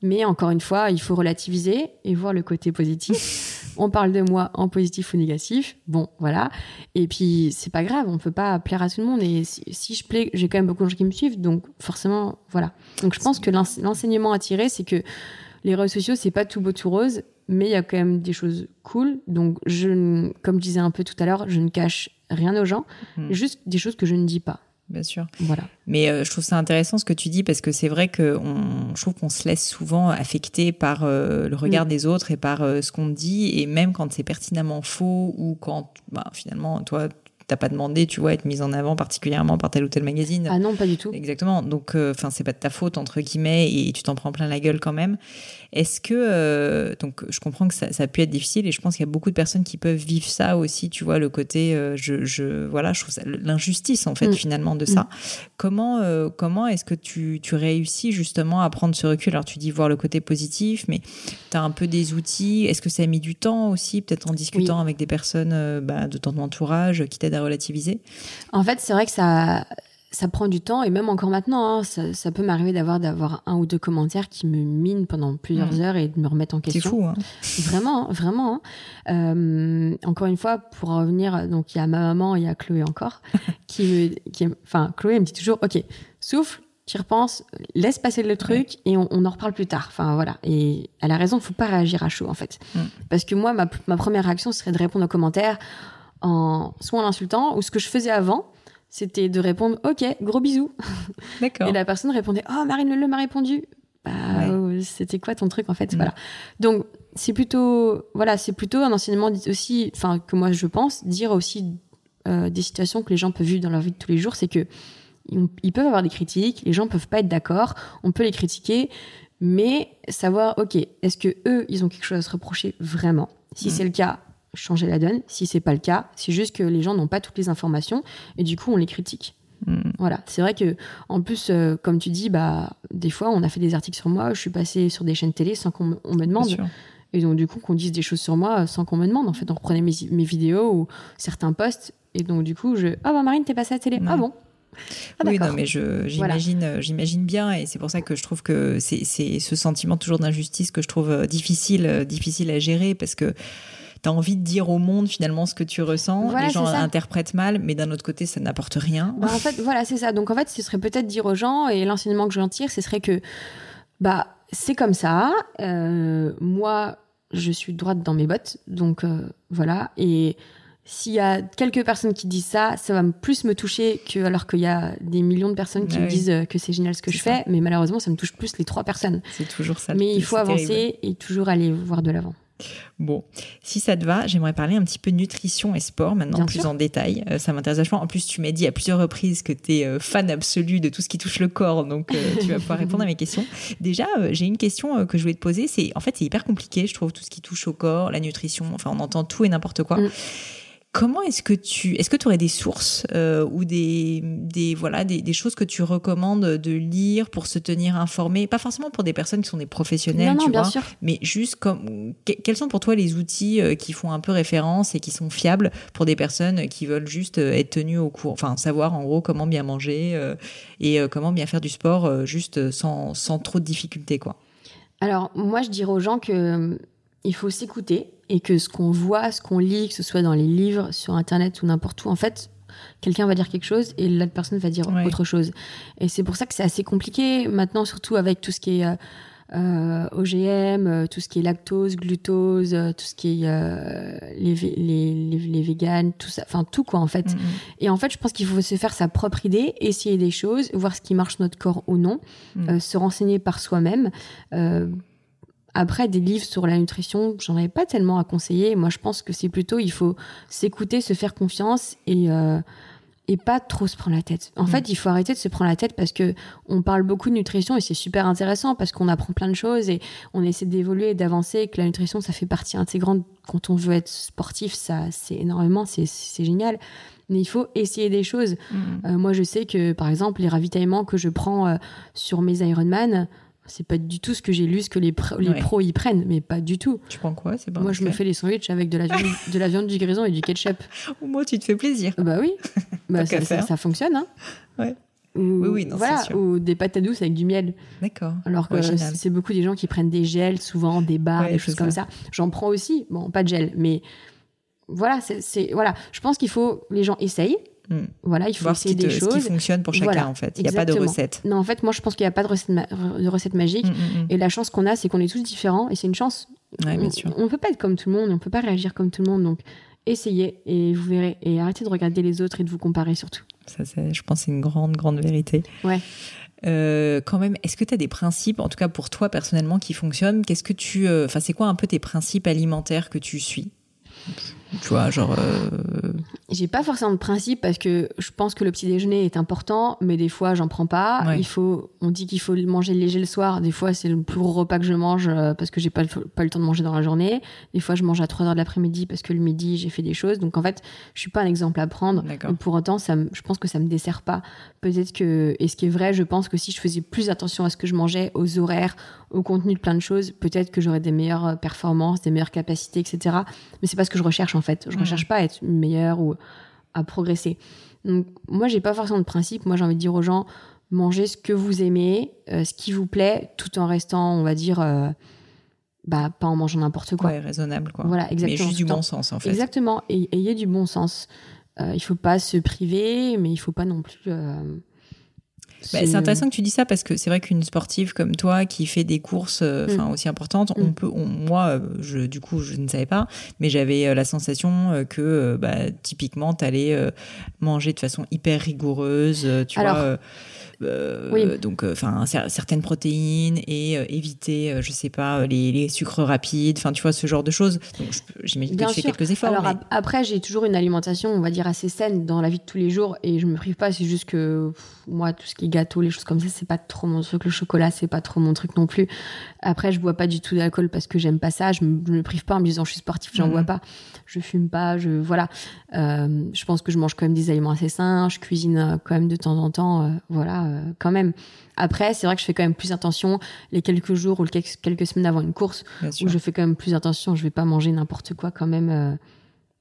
[SPEAKER 2] Mais encore une fois, il faut relativiser et voir le côté positif. on parle de moi en positif ou négatif. Bon, voilà. Et puis, c'est pas grave, on peut pas plaire à tout le monde. Et si, je plais, j'ai quand même beaucoup de gens qui me suivent. Donc, forcément, voilà. Donc, je pense que l'enseignement à tirer, c'est que les réseaux sociaux, c'est pas tout beau, tout rose, mais il y a quand même des choses cool. Donc, je, comme je disais un peu tout à l'heure, je ne cache rien aux gens, mmh. juste des choses que je ne dis pas
[SPEAKER 1] bien sûr.
[SPEAKER 2] Voilà.
[SPEAKER 1] Mais euh, je trouve ça intéressant ce que tu dis parce que c'est vrai que on, je trouve qu'on se laisse souvent affecter par euh, le regard des autres et par euh, ce qu'on dit et même quand c'est pertinemment faux ou quand bah, finalement toi t'as pas demandé, tu vois, être mise en avant particulièrement par tel ou tel magazine.
[SPEAKER 2] Ah non, pas du tout.
[SPEAKER 1] Exactement. Donc, enfin, c'est pas de ta faute entre guillemets, et tu t'en prends plein la gueule quand même. Est-ce que donc je comprends que ça, ça, a pu être difficile, et je pense qu'il y a beaucoup de personnes qui peuvent vivre ça aussi, tu vois, le côté, je, je, voilà, je trouve ça l'injustice en fait mm. finalement de ça. Mm. Comment, comment est-ce que tu, tu réussis justement à prendre ce recul? Alors tu dis voir le côté positif, mais tu as un peu des outils. Est-ce que ça a mis du temps aussi, peut-être en discutant avec des personnes euh, bah, de ton entourage qui t'aident à relativiser?
[SPEAKER 2] En fait, c'est vrai que ça, ça prend du temps et même encore maintenant, hein, ça, peut m'arriver d'avoir d'avoir un ou deux commentaires qui me minent pendant plusieurs mmh. heures et de me remettre en question.
[SPEAKER 1] C'est fou, hein
[SPEAKER 2] Vraiment, hein, vraiment. Euh, encore une fois, pour revenir, donc il y a ma maman, il y a Chloé encore, qui, qui, enfin Chloé elle me dit toujours, ok, souffle, tu repenses, laisse passer le truc et on, en reparle plus tard. Enfin voilà. Et elle a raison, faut pas réagir à chaud en fait. Mm. Parce que moi, ma, première réaction serait de répondre aux commentaires en soit en l'insultant ou ce que je faisais avant, c'était de répondre OK, gros bisous. D'accord. Et la personne répondait Oh, Marine Leleu m'a répondu. Bah, oh, c'était quoi ton truc en fait? Mm. Voilà. Donc c'est plutôt voilà, c'est plutôt un enseignement aussi, enfin que moi je pense dire aussi euh, des situations que les gens peuvent vivre dans leur vie de tous les jours, c'est que ils peuvent avoir des critiques, les gens peuvent pas être d'accord, on peut les critiquer, mais savoir, ok, est-ce que eux, ils ont quelque chose à se reprocher vraiment? Si mm. c'est le cas, changer la donne. Si c'est pas le cas, c'est juste que les gens n'ont pas toutes les informations et du coup, on les critique. Mm. Voilà, c'est vrai que en plus, euh, comme tu dis, bah des fois, on a fait des articles sur moi, je suis passée sur des chaînes télé sans qu'on me demande. Et donc du coup, qu'on dise des choses sur moi sans qu'on me demande. En fait, on reprenait mes, mes, vidéos ou certains posts. Et donc du coup, je ah bah Marine, t'es passée à la télé. Ah bon?
[SPEAKER 1] Ah, oui, non, mais j'imagine, euh, j'imagine bien, et c'est pour ça que je trouve que c'est ce sentiment toujours d'injustice que je trouve euh, difficile, euh, difficile à gérer, parce que tu as envie de dire au monde finalement ce que tu ressens. les gens interprètent mal, mais d'un autre côté, ça n'apporte rien.
[SPEAKER 2] Bah, en fait, voilà, c'est ça. Donc en fait, ce serait peut-être dire aux gens, et l'enseignement que je j'en tire, ce serait que bah c'est comme ça. moi, je suis droite dans mes bottes, donc voilà. Et s'il y a quelques personnes qui disent ça, ça va plus me toucher que alors qu'il y a des millions de personnes qui me disent euh, que c'est génial ce que je fais. Mais malheureusement, ça me touche plus les trois personnes.
[SPEAKER 1] C'est toujours ça.
[SPEAKER 2] Mais il faut avancer et toujours aller voir de l'avant.
[SPEAKER 1] Bon, si ça te va, j'aimerais parler un petit peu nutrition et sport maintenant, plus en détail. Euh, ça m'intéresse vachement. En plus, tu m'as dit à plusieurs reprises que tu es euh, fan absolu de tout ce qui touche le corps, donc tu vas pouvoir répondre à mes questions. Déjà, j'ai une question que je voulais te poser. C'est en fait, c'est hyper compliqué, je trouve, tout ce qui touche au corps, la nutrition. Enfin, on entend tout et n'importe quoi. Mm. Comment est-ce que tu est-ce que tu aurais des sources euh, ou des, des voilà des, des, choses que tu recommandes de lire pour se tenir informé? Pas forcément pour des personnes qui sont des professionnels tu vois mais juste comme quels sont pour toi les outils euh, qui font un peu référence et qui sont fiables pour des personnes qui veulent juste euh, être tenues au courant enfin savoir en gros comment bien manger et comment bien faire du sport juste sans, sans trop de difficultés quoi?
[SPEAKER 2] Alors moi je dirais aux gens que il faut s'écouter et que ce qu'on voit, ce qu'on lit, que ce soit dans les livres, sur Internet ou n'importe où, en fait, quelqu'un va dire quelque chose et l'autre personne va dire autre chose. Et c'est pour ça que c'est assez compliqué maintenant, surtout avec tout ce qui est euh, euh OGM, euh, tout ce qui est lactose, glucose, euh, tout ce qui est les, les, les, véganes, tout ça, enfin tout quoi en fait. Mm-hmm. Et en fait, je pense qu'il faut se faire sa propre idée, essayer des choses, voir ce qui marche notre corps ou non, mm. se renseigner par soi-même après, des livres sur la nutrition, j'en avais pas tellement à conseiller. Moi, je pense que c'est plutôt, il faut s'écouter, se faire confiance et, euh, et pas trop se prendre la tête. En mm. fait, il faut arrêter de se prendre la tête parce que on parle beaucoup de nutrition et c'est super intéressant parce qu'on apprend plein de choses et on essaie d'évoluer et d'avancer. Que la nutrition, ça fait partie intégrante quand on veut être sportif, ça, c'est énormément, c'est génial. Mais il faut essayer des choses. Mm. Euh, moi, je sais que, par exemple, les ravitaillements que je prends euh, sur mes Ironman, c'est pas du tout ce que j'ai lu, ce que les, les pros y prennent, mais pas du tout.
[SPEAKER 1] Tu prends quoi c'est
[SPEAKER 2] Moi, je me fais les sandwichs avec de la viande, de la viande du grison et du ketchup.
[SPEAKER 1] Ou moi, tu te fais plaisir.
[SPEAKER 2] Bah oui, bah, ça, ça, fonctionne. Hein.
[SPEAKER 1] Ouais.
[SPEAKER 2] Ou, oui, oui, non, voilà, sûr. ou des patates douces avec du miel.
[SPEAKER 1] D'accord.
[SPEAKER 2] Alors que c'est beaucoup des gens qui prennent des gels, souvent des barres, des choses comme ça. J'en prends aussi. Bon, pas de gel, mais voilà, c'est voilà. Je pense qu'il faut les gens essayent Hmm. Voilà, il faut essayer des choses.
[SPEAKER 1] Ce qui fonctionne pour chacun, en fait. Il n'y a pas de recette.
[SPEAKER 2] Non, en fait, moi, je pense qu'il n'y a pas de recette, de recette magique. Hmm, hmm, et la chance qu'on a, c'est qu'on est tous différents. Et c'est une chance.
[SPEAKER 1] on
[SPEAKER 2] ne peut pas être comme tout le monde. On ne peut pas réagir comme tout le monde. Donc, essayez et vous verrez. Et arrêtez de regarder les autres et de vous comparer surtout.
[SPEAKER 1] Ça, je pense, c'est une grande, grande vérité.
[SPEAKER 2] Ouais.
[SPEAKER 1] Euh, quand même, est-ce que tu as des principes, en tout cas pour toi personnellement, qui fonctionnent? Qu'est-ce que tu, euh, enfin, c'est quoi un peu tes principes alimentaires que tu suis? Tu vois, genre. Euh,
[SPEAKER 2] j'ai pas forcément de principe parce que je pense que le petit déjeuner est important, mais des fois j'en prends pas. Il faut, on dit qu'il faut manger léger le soir. Des fois c'est le plus gros repas que je mange euh, parce que j'ai pas le, pas le temps de manger dans la journée. Des fois je mange à 3 heures de l'après-midi parce que le midi j'ai fait des choses. Donc en fait je suis pas un exemple à prendre. Pour autant ça, je pense que ça me dessert pas. Peut-être que et ce qui est vrai, je pense que si je faisais plus attention à ce que je mangeais, aux horaires, au contenu de plein de choses, peut-être que j'aurais des meilleures performances, des meilleures capacités, etc. Mais c'est pas ce que je recherche en fait. Je mmh. recherche pas à être meilleure ou à progresser. Donc, moi, j'ai pas forcément de principe. Moi, j'ai envie de dire aux gens, mangez ce que vous aimez, euh, ce qui vous plaît, tout en restant, on va dire, euh, bah, pas en mangeant n'importe quoi.
[SPEAKER 1] Ouais, raisonnable, quoi.
[SPEAKER 2] Voilà, exactement.
[SPEAKER 1] Mais juste du bon sens, en fait.
[SPEAKER 2] Exactement. Et ayez du bon sens. Euh, il faut pas se priver, mais il faut pas non plus
[SPEAKER 1] bah, c'est intéressant que tu dis ça parce que c'est vrai qu'une sportive comme toi qui fait des courses euh, enfin mm. aussi importantes, on mm. peut, moi, euh, je, du coup, je ne savais pas, mais j'avais euh, la sensation que bah, typiquement, tu allais manger de façon hyper rigoureuse, tu vois euh, donc euh, enfin certaines protéines et euh, éviter, je sais pas, les, sucres rapides, enfin tu vois ce genre de choses. J'imagine que tu fais quelques efforts.
[SPEAKER 2] Alors après, j'ai toujours une alimentation, on va dire assez saine dans la vie de tous les jours et je me prive pas. C'est juste que moi, tout ce qui est gâteau, les choses comme ça, c'est pas trop mon truc. Le chocolat, c'est pas trop mon truc non plus. Après, je bois pas du tout d'alcool parce que j'aime pas ça. Je me, me prive pas en me disant je suis sportif, j'en bois mhm. pas. Je fume pas, je voilà. je pense que je mange quand même des aliments assez sains. Je cuisine quand même de temps en temps, voilà euh, quand même. Après, c'est vrai que je fais quand même plus attention les quelques jours ou quelques, semaines avant une course où je fais quand même plus attention. Je vais pas manger n'importe quoi quand même. Euh,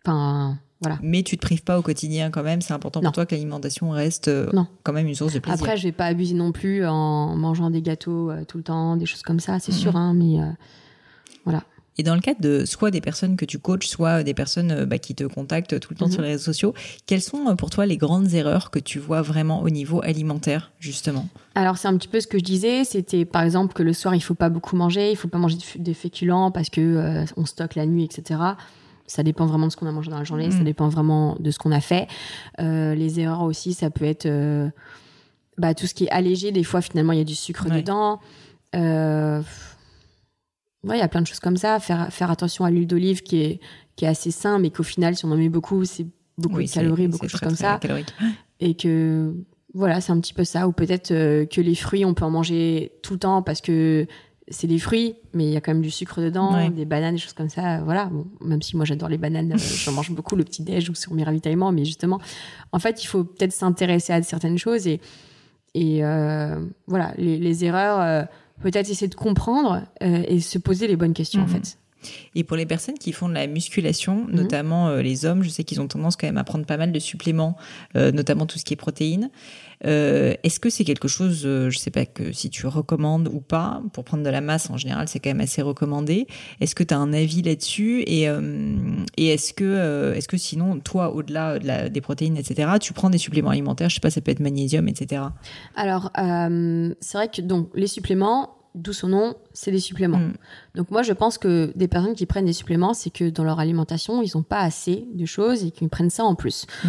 [SPEAKER 2] enfin. Voilà.
[SPEAKER 1] Mais tu te prives pas au quotidien quand même, c'est important pour toi que l'alimentation reste euh, quand même une source de plaisir.
[SPEAKER 2] Après, je vais pas abuser non plus en mangeant des gâteaux tout le temps, des choses comme ça, c'est sûr, hein, mais voilà.
[SPEAKER 1] Et dans le cadre de soit des personnes que tu coaches, soit des personnes euh, bah, qui te contactent tout le temps mhm. sur les réseaux sociaux, quelles sont euh, pour toi les grandes erreurs que tu vois vraiment au niveau alimentaire, justement?
[SPEAKER 2] Alors, c'est un petit peu ce que je disais. C'était par exemple que le soir, il faut pas beaucoup manger, il faut pas manger des féculents parce que euh, on stocke la nuit, etc. Ça dépend vraiment de ce qu'on a mangé dans la journée, ça mhm. dépend vraiment de ce qu'on a fait. les erreurs aussi, ça peut être bah, tout ce qui est allégé. Des fois, finalement, il y a du sucre dedans. Euh, Ouais, il y a plein de choses comme ça. Faire, faire attention à l'huile d'olive qui est, qui est assez sain, mais qu'au final, si on en met beaucoup, c'est beaucoup de calories, beaucoup de choses comme ça. Et que, voilà, c'est un petit peu ça. Ou peut-être euh, que les fruits, on peut en manger tout le temps parce que c'est des fruits, mais il y a quand même du sucre dedans, des bananes, des choses comme ça. Voilà. Bon, même si moi j'adore les bananes, euh, j'en mange beaucoup le petit déj ou sur mes ravitaillements, mais justement, en fait, il faut peut-être s'intéresser à certaines choses et, et euh, voilà, les, les erreurs peut-être essayer de comprendre euh, et se poser les bonnes questions en mhm. fait.
[SPEAKER 1] Et pour les personnes qui font de la musculation, notamment euh, les hommes, je sais qu'ils ont tendance quand même à prendre pas mal de suppléments, euh, notamment tout ce qui est protéines. Euh, est-ce que c'est quelque chose, je sais pas que si tu recommandes ou pas, pour prendre de la masse en général, c'est quand même assez recommandé. Est-ce que tu as un avis là-dessus et, est-ce que, est-ce que sinon, toi, au-delà de des protéines, etc., tu prends des suppléments alimentaires, je sais pas, ça peut être magnésium, etc.
[SPEAKER 2] Alors, c'est vrai que donc les suppléments, d'où son nom, c'est des suppléments. Mm. Donc moi, je pense que des personnes qui prennent des suppléments, c'est que dans leur alimentation, ils n'ont pas assez de choses et qu'ils prennent ça en plus. Mm.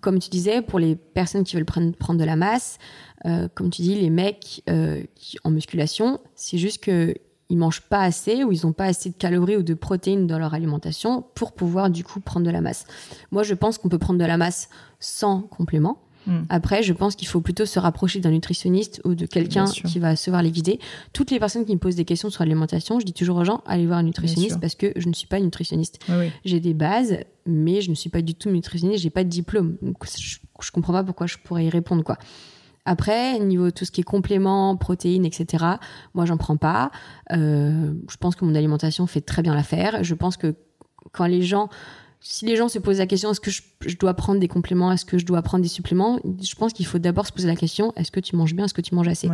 [SPEAKER 2] Comme tu disais, pour les personnes qui veulent prendre, prendre de la masse, euh, comme tu dis, les mecs euh, qui, en musculation, c'est juste que ils mangent pas assez ou ils n'ont pas assez de calories ou de protéines dans leur alimentation pour pouvoir du coup prendre de la masse. Moi, je pense qu'on peut prendre de la masse sans complément. Mm. Après, je pense qu'il faut plutôt se rapprocher d'un nutritionniste ou de quelqu'un qui va savoir les guider. Toutes les personnes qui me posent des questions sur l'alimentation, je dis toujours aux gens, allez voir un nutritionniste parce que je ne suis pas nutritionniste. J'ai des bases, mais je ne suis pas du tout nutritionniste, j'ai pas de diplôme. je, je comprends pas pourquoi je pourrais y répondre, quoi. Après, niveau tout ce qui est compléments, protéines, etc., moi, j'en prends pas. Euh, je pense que mon alimentation fait très bien l'affaire. Je pense que quand les gens si les gens se posent la question est-ce que je, dois prendre des compléments, est-ce que je dois prendre des suppléments, je pense qu'il faut d'abord se poser la question est-ce que tu manges bien, est-ce que tu manges assez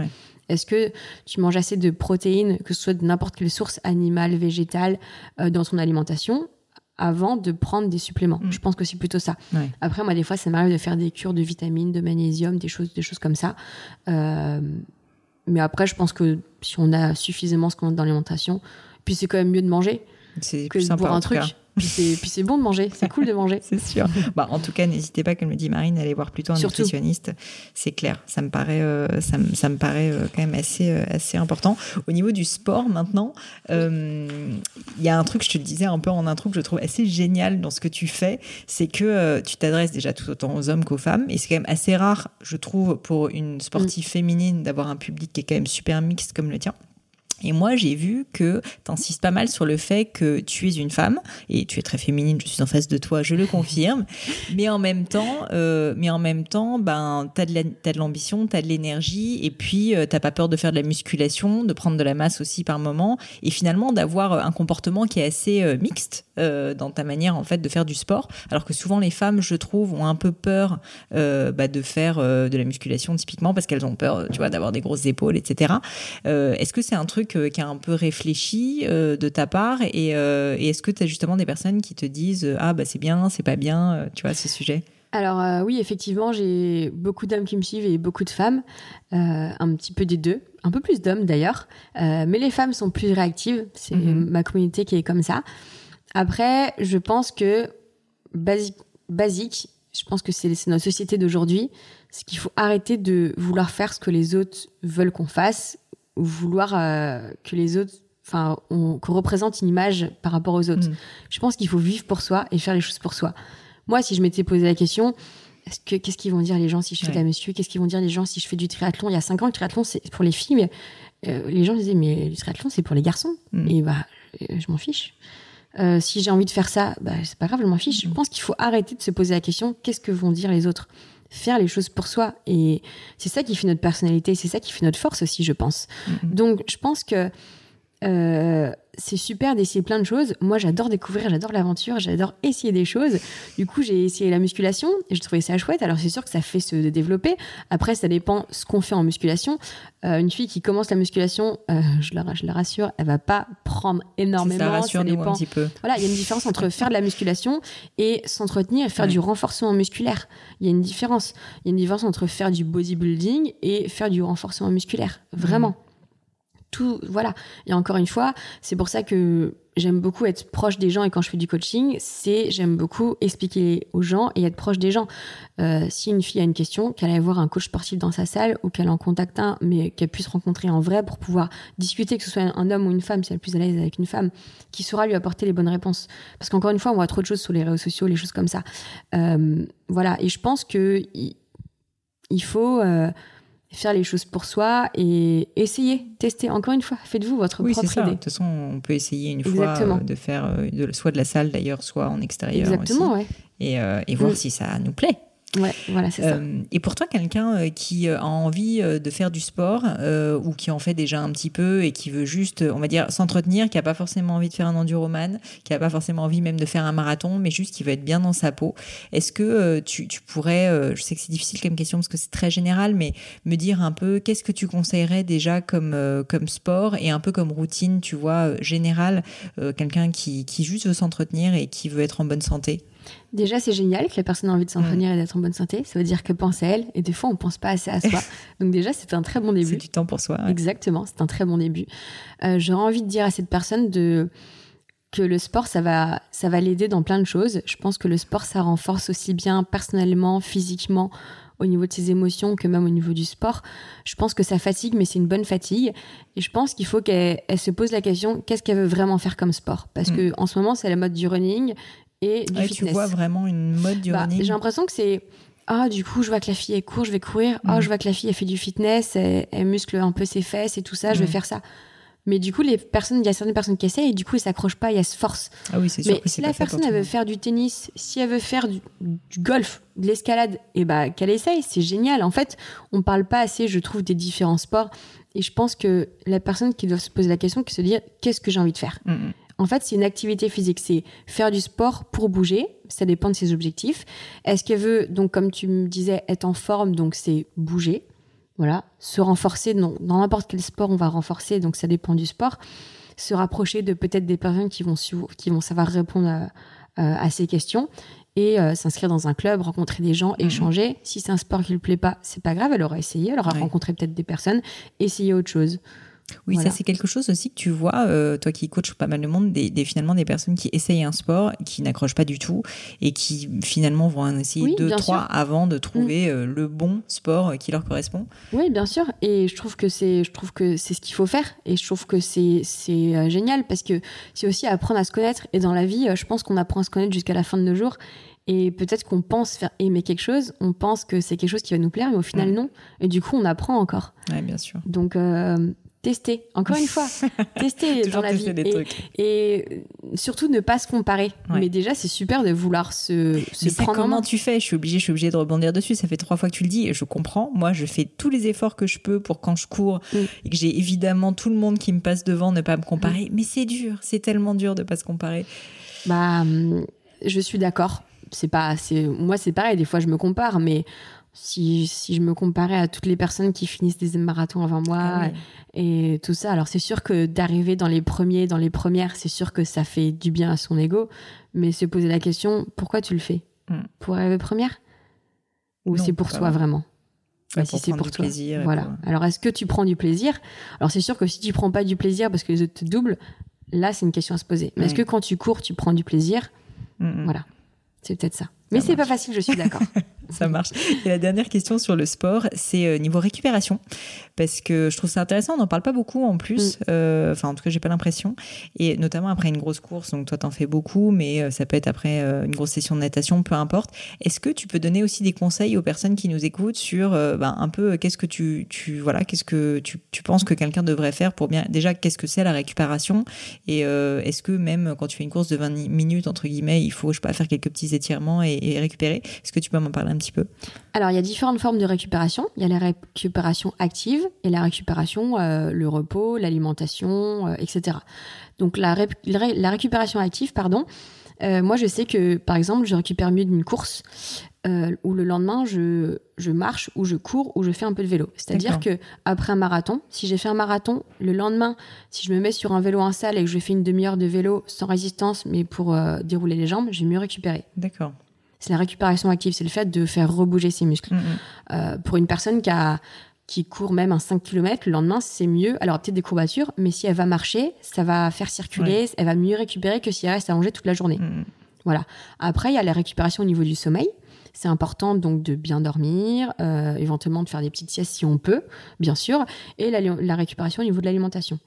[SPEAKER 2] Est-ce que tu manges assez de protéines, que ce soit de n'importe quelle source animale, végétale, euh, dans ton alimentation avant de prendre des suppléments? Mm. Je pense que c'est plutôt ça. Après, moi, des fois, ça m'arrive de faire des cures de vitamines, de magnésium, des choses, des choses comme ça. Euh, mais après, je pense que si on a suffisamment ce qu'on a dans l'alimentation, puis c'est quand même mieux de manger
[SPEAKER 1] que de boire un truc.
[SPEAKER 2] Puis c'est bon de manger, c'est cool de manger.
[SPEAKER 1] c'est sûr. Bah, en tout cas, n'hésitez pas, comme le dit Marine, à aller voir plutôt un nutritionniste. C'est clair, ça me paraît, euh, ça, me, ça me paraît euh, quand même assez, euh, assez important. Au niveau du sport, maintenant, il y a un truc, je te le disais un peu en intro, que je trouve assez génial dans ce que tu fais, c'est que tu t'adresses déjà tout autant aux hommes qu'aux femmes, et c'est quand même assez rare, je trouve, pour une sportive mm. féminine d'avoir un public qui est quand même super mixte comme le tien. Et moi, j'ai vu que tu insistes pas mal sur le fait que tu es une femme et tu es très féminine. Je suis en face de toi, je le confirme. mais en même temps, euh, mais en même temps, ben t'as de l'ambition, t'as de l'énergie et puis euh, t'as pas peur de faire de la musculation, de prendre de la masse aussi par moment et finalement d'avoir un comportement qui est assez euh, mixte euh, dans ta manière en fait de faire du sport. Alors que souvent les femmes, je trouve, ont un peu peur euh, bah, de faire euh, de la musculation typiquement parce qu'elles ont peur, tu vois, d'avoir des grosses épaules, etc. Est-ce que c'est un truc qui est un peu réfléchi de ta part. Et, et est-ce que tu as justement des personnes qui te disent ah bah c'est bien, c'est pas bien, tu vois, ce sujet?
[SPEAKER 2] Alors oui, effectivement, j'ai beaucoup d'hommes qui me suivent et beaucoup de femmes, un petit peu des deux, un peu plus d'hommes d'ailleurs, mais les femmes sont plus réactives, c'est mm-hmm. ma communauté qui est comme ça. Après, je pense que basique, basique je pense que c'est notre société d'aujourd'hui, c'est qu'il faut arrêter de vouloir faire ce que les autres veulent qu'on fasse, vouloir euh, que les autres, enfin, qu'on représente une image par rapport aux autres. Mm. Je pense qu'il faut vivre pour soi et faire les choses pour soi. Moi, si je m'étais posé la question, est-ce que qu'est-ce qu'ils vont dire les gens si je fais de la muscu Qu'est-ce qu'ils vont dire les gens si je fais du triathlon? Il y a cinq ans, le triathlon c'est pour les filles. Mais, euh, les gens disaient mais le triathlon c'est pour les garçons. Mm. Et bah, euh, je m'en fiche. Euh, si j'ai envie de faire ça, bah, c'est pas grave, je m'en fiche. Je pense qu'il faut arrêter de se poser la question qu'est-ce que vont dire les autres? Faire les choses pour soi. Et c'est ça qui fait notre personnalité, c'est ça qui fait notre force aussi, je pense. Mm-hmm. Donc, je pense que euh, c'est super d'essayer plein de choses. Moi, j'adore découvrir, j'adore l'aventure, j'adore essayer des choses. Du coup, j'ai essayé la musculation et j'ai trouvé ça chouette. Alors, c'est sûr que ça fait se développer. Après, ça dépend ce qu'on fait en musculation. Euh, une fille qui commence la musculation, euh, je, la, je, la, rassure, elle va pas prendre énormément. Ça
[SPEAKER 1] rassure ça dépend. un petit peu.
[SPEAKER 2] Voilà, il y a une différence entre faire de la musculation et s'entretenir et faire du renforcement musculaire. Il y a une différence. Il y a une différence entre faire du bodybuilding et faire du renforcement musculaire. Vraiment. Mmh voilà. Et encore une fois, c'est pour ça que j'aime beaucoup être proche des gens et quand je fais du coaching, c'est j'aime beaucoup expliquer aux gens et être proche des gens. Euh, si une fille a une question, qu'elle aille voir un coach sportif dans sa salle ou qu'elle en contacte un, mais qu'elle puisse rencontrer en vrai pour pouvoir discuter, que ce soit un homme ou une femme, si elle est plus à l'aise avec une femme, qui saura lui apporter les bonnes réponses. Parce qu'encore une fois, on voit trop de choses sur les réseaux sociaux, les choses comme ça. Euh, voilà. Et je pense que il, faut euh, faire les choses pour soi et essayer, tester. Encore une fois, faites-vous votre
[SPEAKER 1] oui,
[SPEAKER 2] propre
[SPEAKER 1] ça.
[SPEAKER 2] idée.
[SPEAKER 1] De toute façon, on peut essayer une fois euh, de faire euh, de, soit de la salle d'ailleurs, soit en extérieur
[SPEAKER 2] Exactement,
[SPEAKER 1] aussi, et, euh, et, voir mm. si ça nous plaît.
[SPEAKER 2] Ouais, voilà, c'est ça.
[SPEAKER 1] Euh, et pour toi, quelqu'un euh, qui a envie euh, de faire du sport ou qui en fait déjà un petit peu et qui veut juste, on va dire, s'entretenir, qui n'a pas forcément envie de faire un enduroman, qui n'a pas forcément envie même de faire un marathon, mais juste qui veut être bien dans sa peau, est-ce que tu, tu, pourrais, je sais que c'est difficile comme question parce que c'est très général, mais me dire un peu qu'est-ce que tu conseillerais déjà comme, comme sport et un peu comme routine, tu vois, générale, quelqu'un qui, qui juste veut s'entretenir et qui veut être en bonne santé?
[SPEAKER 2] Déjà, c'est génial que la personne ait envie de s'entraîner et d'être en bonne santé. Ça veut dire que pense à elle. Et des fois, on pense pas assez à soi. Donc déjà, c'est un très bon début.
[SPEAKER 1] C'est du temps pour soi.
[SPEAKER 2] Exactement, c'est un très bon début. Euh, J'aurais envie de dire à cette personne de que le sport, ça va, ça va l'aider dans plein de choses. Je pense que le sport, ça renforce aussi bien personnellement, physiquement, au niveau de ses émotions que même au niveau du sport. Je pense que ça fatigue, mais c'est une bonne fatigue. Et je pense qu'il faut qu'elle se pose la question qu'est-ce qu'elle veut vraiment faire comme sport? Parce mm. que en ce moment, c'est la mode du running et du fitness.
[SPEAKER 1] Tu vois vraiment une mode du bah,
[SPEAKER 2] J'ai l'impression que c'est ah du coup je vois que la fille elle court, je vais courir. Ah mm. je vois que la fille elle fait du fitness, elle, muscle un peu ses fesses et tout ça, je vais mm. faire ça. Mais du coup, les personnes, il y a certaines personnes qui essaient et du coup, ils s'accrochent pas et elles se forcent.
[SPEAKER 1] Ah oui, c'est sûr.
[SPEAKER 2] Mais si la personne elle veut faire du tennis, si elle veut faire du, golf, de l'escalade, et eh bah qu'elle essaye, c'est génial. En fait, on parle pas assez, je trouve, des différents sports. Et je pense que la personne qui doit se poser la question, qui se dire qu'est-ce que j'ai envie de faire? Mm, en fait, c'est une activité physique, c'est faire du sport pour bouger, ça dépend de ses objectifs. Est-ce qu'elle veut, donc comme tu me disais, être en forme, donc c'est bouger, voilà, se renforcer, dans n'importe quel sport on va renforcer, donc ça dépend du sport. Se rapprocher de peut-être des personnes qui vont, qui vont savoir répondre à, ces questions et euh, s'inscrire dans un club, rencontrer des gens, mhm. échanger. Si c'est un sport qui ne lui plaît pas, c'est pas grave, elle aura essayé, elle aura rencontré peut-être des personnes, essayer autre chose.
[SPEAKER 1] Oui, ça c'est quelque chose aussi que tu vois, euh, toi qui coaches pas mal de monde, des, finalement des personnes qui essayent un sport, qui n'accrochent pas du tout et qui finalement vont en essayer deux, trois avant de trouver mm. euh, le bon sport qui leur correspond.
[SPEAKER 2] Oui, bien sûr. Et je trouve que c'est, je trouve que c'est ce qu'il faut faire. Et je trouve que c'est, c'est euh, génial parce que c'est aussi apprendre à se connaître. Et dans la vie, je pense qu'on apprend à se connaître jusqu'à la fin de nos jours. Et peut-être qu'on pense faire aimer quelque chose, on pense que c'est quelque chose qui va nous plaire, mais au final, non. Et du coup, on apprend encore.
[SPEAKER 1] Oui, bien sûr.
[SPEAKER 2] Donc, tester, encore une fois, tester dans la vie. Et, surtout ne pas se comparer. Mais déjà, c'est super de vouloir se, se prendre
[SPEAKER 1] comment tu fais? Je suis obligée, je suis obligée de rebondir dessus. Ça fait trois fois que tu le dis et je comprends. Moi, je fais tous les efforts que je peux pour quand je cours mm. et que j'ai évidemment tout le monde qui me passe devant, ne pas me comparer. Mm. Mais c'est dur, c'est tellement dur de pas se comparer.
[SPEAKER 2] Bah, hum, je suis d'accord. C'est pas, c'est moi, c'est pareil. Des fois, je me compare, mais si, si, je me comparais à toutes les personnes qui finissent des marathons avant moi ah et tout ça, alors c'est sûr que d'arriver dans les premiers, dans les premières, c'est sûr que ça fait du bien à son ego, mais se poser la question, pourquoi tu le fais? Hmm. Pour arriver première? Ou c'est pour toi vraiment
[SPEAKER 1] si c'est pour toi. Plaisir
[SPEAKER 2] voilà. Alors est-ce que tu prends du plaisir? Alors c'est sûr que si tu prends pas du plaisir parce que les autres te doublent, là c'est une question à se poser. Mais est-ce que quand tu cours, tu prends du plaisir? Hmm, hmm. Voilà. C'est peut-être ça. Mais c'est pas facile, je suis d'accord.
[SPEAKER 1] ça marche. Et la dernière question sur le sport, c'est euh, niveau récupération, parce que je trouve ça intéressant. On n'en parle pas beaucoup en plus. Mm. Euh, enfin, en tout cas, j'ai pas l'impression. Et notamment après une grosse course. Donc toi, t'en fais beaucoup, mais euh, ça peut être après une grosse session de natation, peu importe. Est-ce que tu peux donner aussi des conseils aux personnes qui nous écoutent sur ben, un peu qu'est-ce que tu, tu voilà, qu'est-ce que tu, tu penses que quelqu'un devrait faire pour bien déjà qu'est-ce que c'est la récupération? Et est-ce que même quand tu fais une course de 20 minutes entre guillemets, il faut je sais pas faire quelques petits étirements et, et récupérer? Est-ce que tu peux m'en parler un petit peu
[SPEAKER 2] Alors, il y a différentes formes de récupération. Il y a la récupération active et la récupération, euh, le repos, l'alimentation, euh, etc. Donc, la, la, récupération active, pardon, euh, moi, je sais que, par exemple, je récupère mieux d'une course où le lendemain, je, je, marche ou je cours ou je fais un peu de vélo. C'est-à-dire que après un marathon, si j'ai fait un marathon, le lendemain, si je me mets sur un vélo en salle et que je fais une demi-heure de vélo sans résistance, mais pour dérouler les jambes, j'ai mieux récupéré.
[SPEAKER 1] D'accord
[SPEAKER 2] c'est la récupération active, c'est le fait de faire rebouger ses muscles. Mm, mm. Euh, pour une personne qui, a, qui court même un 5 km, le lendemain, c'est mieux. Alors, peut-être des courbatures, mais si elle va marcher, ça va faire circuler, elle va mieux récupérer que si elle reste allongée toute la journée. Mm, voilà. Après, il y a la récupération au niveau du sommeil. C'est important donc de bien dormir, euh, éventuellement de faire des petites siestes si on peut, bien sûr, et la récupération au niveau de l'alimentation.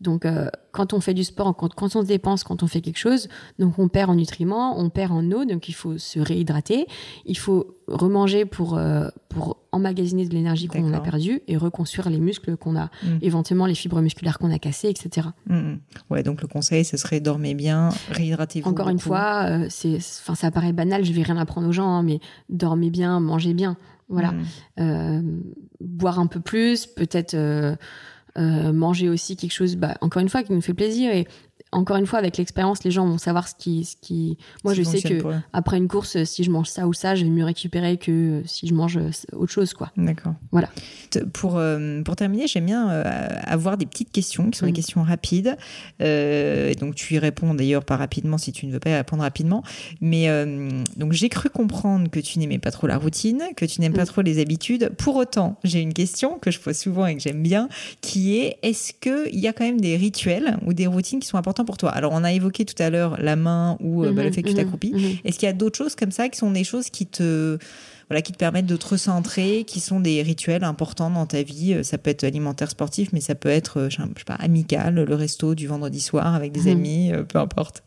[SPEAKER 2] Donc, euh, quand on fait du sport, quand, on se dépense, quand on fait quelque chose, donc on perd en nutriments, on perd en eau, donc il faut se réhydrater. Il faut remanger pour, euh, pour emmagasiner de l'énergie qu'on a perdue et reconstruire les muscles qu'on a, mm. éventuellement les fibres musculaires qu'on a cassées, etc.
[SPEAKER 1] Mm, mm. Ouais, donc le conseil, ce serait dormez bien, réhydratez-vous.
[SPEAKER 2] Encore une fois, euh, c'est, enfin, ça paraît banal, je vais rien apprendre aux gens, hein, mais dormez bien, mangez bien. Voilà. boire un peu plus, peut-être manger aussi quelque chose, bah, encore une fois, qui nous fait plaisir. Et encore une fois, avec l'expérience, les gens vont savoir ce qui, ce qui. Moi, je sais que après une course, si je mange ça ou ça, je vais mieux récupérer que si je mange autre chose, quoi.
[SPEAKER 1] D'accord.
[SPEAKER 2] Voilà.
[SPEAKER 1] Pour euh, pour terminer, j'aime bien euh, avoir des petites questions qui sont des mm. questions rapides. Euh, donc tu y réponds d'ailleurs pas rapidement si tu ne veux pas y répondre rapidement. Mais donc j'ai cru comprendre que tu n'aimais pas trop la routine, que tu n'aimes pas mm. trop les habitudes. Pour autant, j'ai une question que je pose souvent et que j'aime bien, qui est est-ce que il y a quand même des rituels ou des routines qui sont pour toi Alors, on a évoqué tout à l'heure la main ou euh, bah, le mhm, fait que tu t'accroupis. Mhm. Est-ce qu'il y a d'autres choses comme ça qui sont des choses qui te voilà, qui te permettent de te recentrer, qui sont des rituels importants dans ta vie? Euh, ça peut être alimentaire, sportif, mais ça peut être, euh, je sais pas, amical, le resto du vendredi soir avec des amis, peu importe.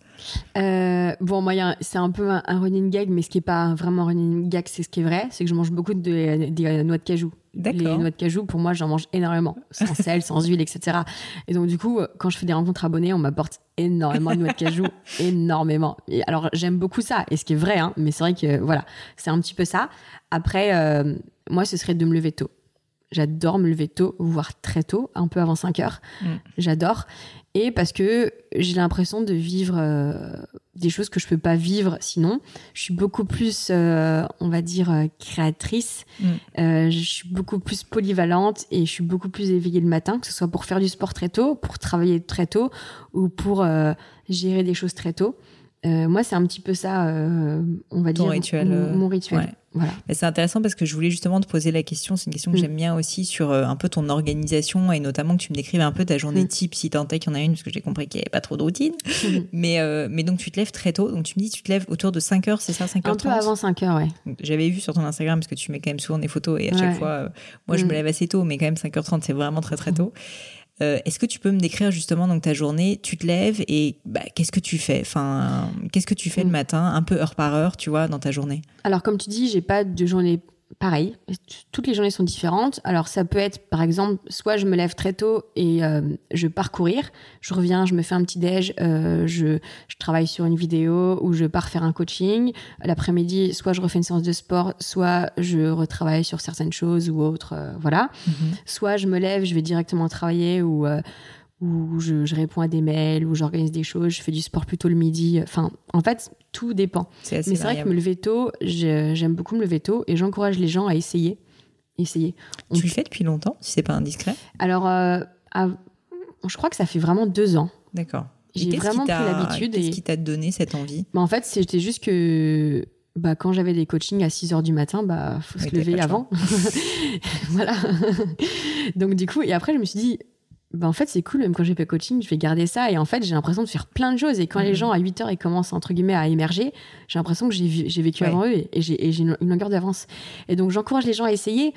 [SPEAKER 2] bon, moi, c'est un peu un, running gag, mais ce qui est pas vraiment un running gag, c'est ce qui est vrai, c'est que je mange beaucoup de, des noix de cajou. Les noix de cajou, pour moi, j'en mange énormément, sans sel, sans huile, etc. Et donc, du coup, quand je fais des rencontres abonnées, on m'apporte énormément de noix de cajou, énormément. Et alors, j'aime beaucoup ça, et ce qui est vrai, hein, mais c'est vrai que voilà, c'est un petit peu ça. Après, euh, moi, ce serait de me lever tôt. J'adore me lever tôt, voire très tôt, un peu avant 5 heures. Mm. J'adore. Et parce que j'ai l'impression de vivre euh, des choses que je peux pas vivre sinon. Je suis beaucoup plus, euh, on va dire, euh, créatrice. Mm. je suis beaucoup plus polyvalente et je suis beaucoup plus éveillée le matin, que ce soit pour faire du sport très tôt, pour travailler très tôt ou pour gérer des choses très tôt. Euh, moi, c'est un petit peu ça, euh, on va
[SPEAKER 1] Ton
[SPEAKER 2] dire,
[SPEAKER 1] rituel,
[SPEAKER 2] mon,
[SPEAKER 1] euh,
[SPEAKER 2] mon rituel.
[SPEAKER 1] ouais.
[SPEAKER 2] Voilà.
[SPEAKER 1] C'est intéressant parce que je voulais justement te poser la question. C'est une question que
[SPEAKER 2] Mm.
[SPEAKER 1] j'aime bien aussi sur un peu ton organisation et notamment que tu me décrives un peu ta journée
[SPEAKER 2] Mm.
[SPEAKER 1] type si tant est qu'il y en a une parce que j'ai compris qu'il n'y avait pas trop de routine. Mais, euh, mais donc tu te lèves très tôt. Donc tu me dis tu te lèves autour de 5 heures, c'est ça 5h30
[SPEAKER 2] un peu avant 5 heures, ouais.
[SPEAKER 1] J'avais vu sur ton Instagram parce que tu mets quand même souvent des photos et à chaque fois, euh, moi je
[SPEAKER 2] Mm.
[SPEAKER 1] me lève assez tôt, mais quand même 5h30 c'est vraiment très très tôt. Euh, Est-ce que tu peux me décrire justement donc ta journée Tu te lèves et bah, qu'est-ce que tu fais? Enfin, qu'est-ce que tu fais le
[SPEAKER 2] Mm.
[SPEAKER 1] matin, un peu heure par heure, tu vois, dans ta journée?
[SPEAKER 2] Alors, comme tu dis, j'ai pas de journée pareille. Toutes les journées sont différentes. Alors, ça peut être, par exemple, soit je me lève très tôt et euh, je pars courir. Je reviens, je me fais un petit déj, euh, je, je travaille sur une vidéo ou je pars faire un coaching. L'après-midi, soit je refais une séance de sport, soit je retravaille sur certaines choses ou autres. euh, voilà. Soit je me lève, je vais directement travailler ou, ou je, je réponds à des mails ou j'organise des choses. Je fais du sport plutôt le midi. Enfin, en fait, tout dépend. Mais c'est vrai que me lever tôt, j'aime beaucoup me lever tôt et j'encourage les gens à essayer. Essayer. On-
[SPEAKER 1] Tu le fais depuis longtemps, si c'est pas indiscret?
[SPEAKER 2] Alors, euh, à- je crois que ça fait vraiment deux ans.
[SPEAKER 1] D'accord.
[SPEAKER 2] J'ai vraiment pris l'habitude.
[SPEAKER 1] Qu'est-ce
[SPEAKER 2] Et...
[SPEAKER 1] qui t'a donné cette envie?
[SPEAKER 2] Mais en fait, c'était juste que bah, quand j'avais des coachings à 6 heures du matin, bah faut
[SPEAKER 1] Oui,
[SPEAKER 2] se lever avant. voilà. Donc du coup, et après je me suis dit, bah, en fait c'est cool, même quand j'ai fait coaching, je vais garder ça. Et en fait, j'ai l'impression de faire plein de choses. Et quand les
[SPEAKER 1] Mhm.
[SPEAKER 2] gens à 8 heures ils commencent entre guillemets à émerger, j'ai l'impression que j'ai vécu
[SPEAKER 1] Ouais.
[SPEAKER 2] avant eux et, et j'ai une, une longueur d'avance. Et donc j'encourage les gens à essayer.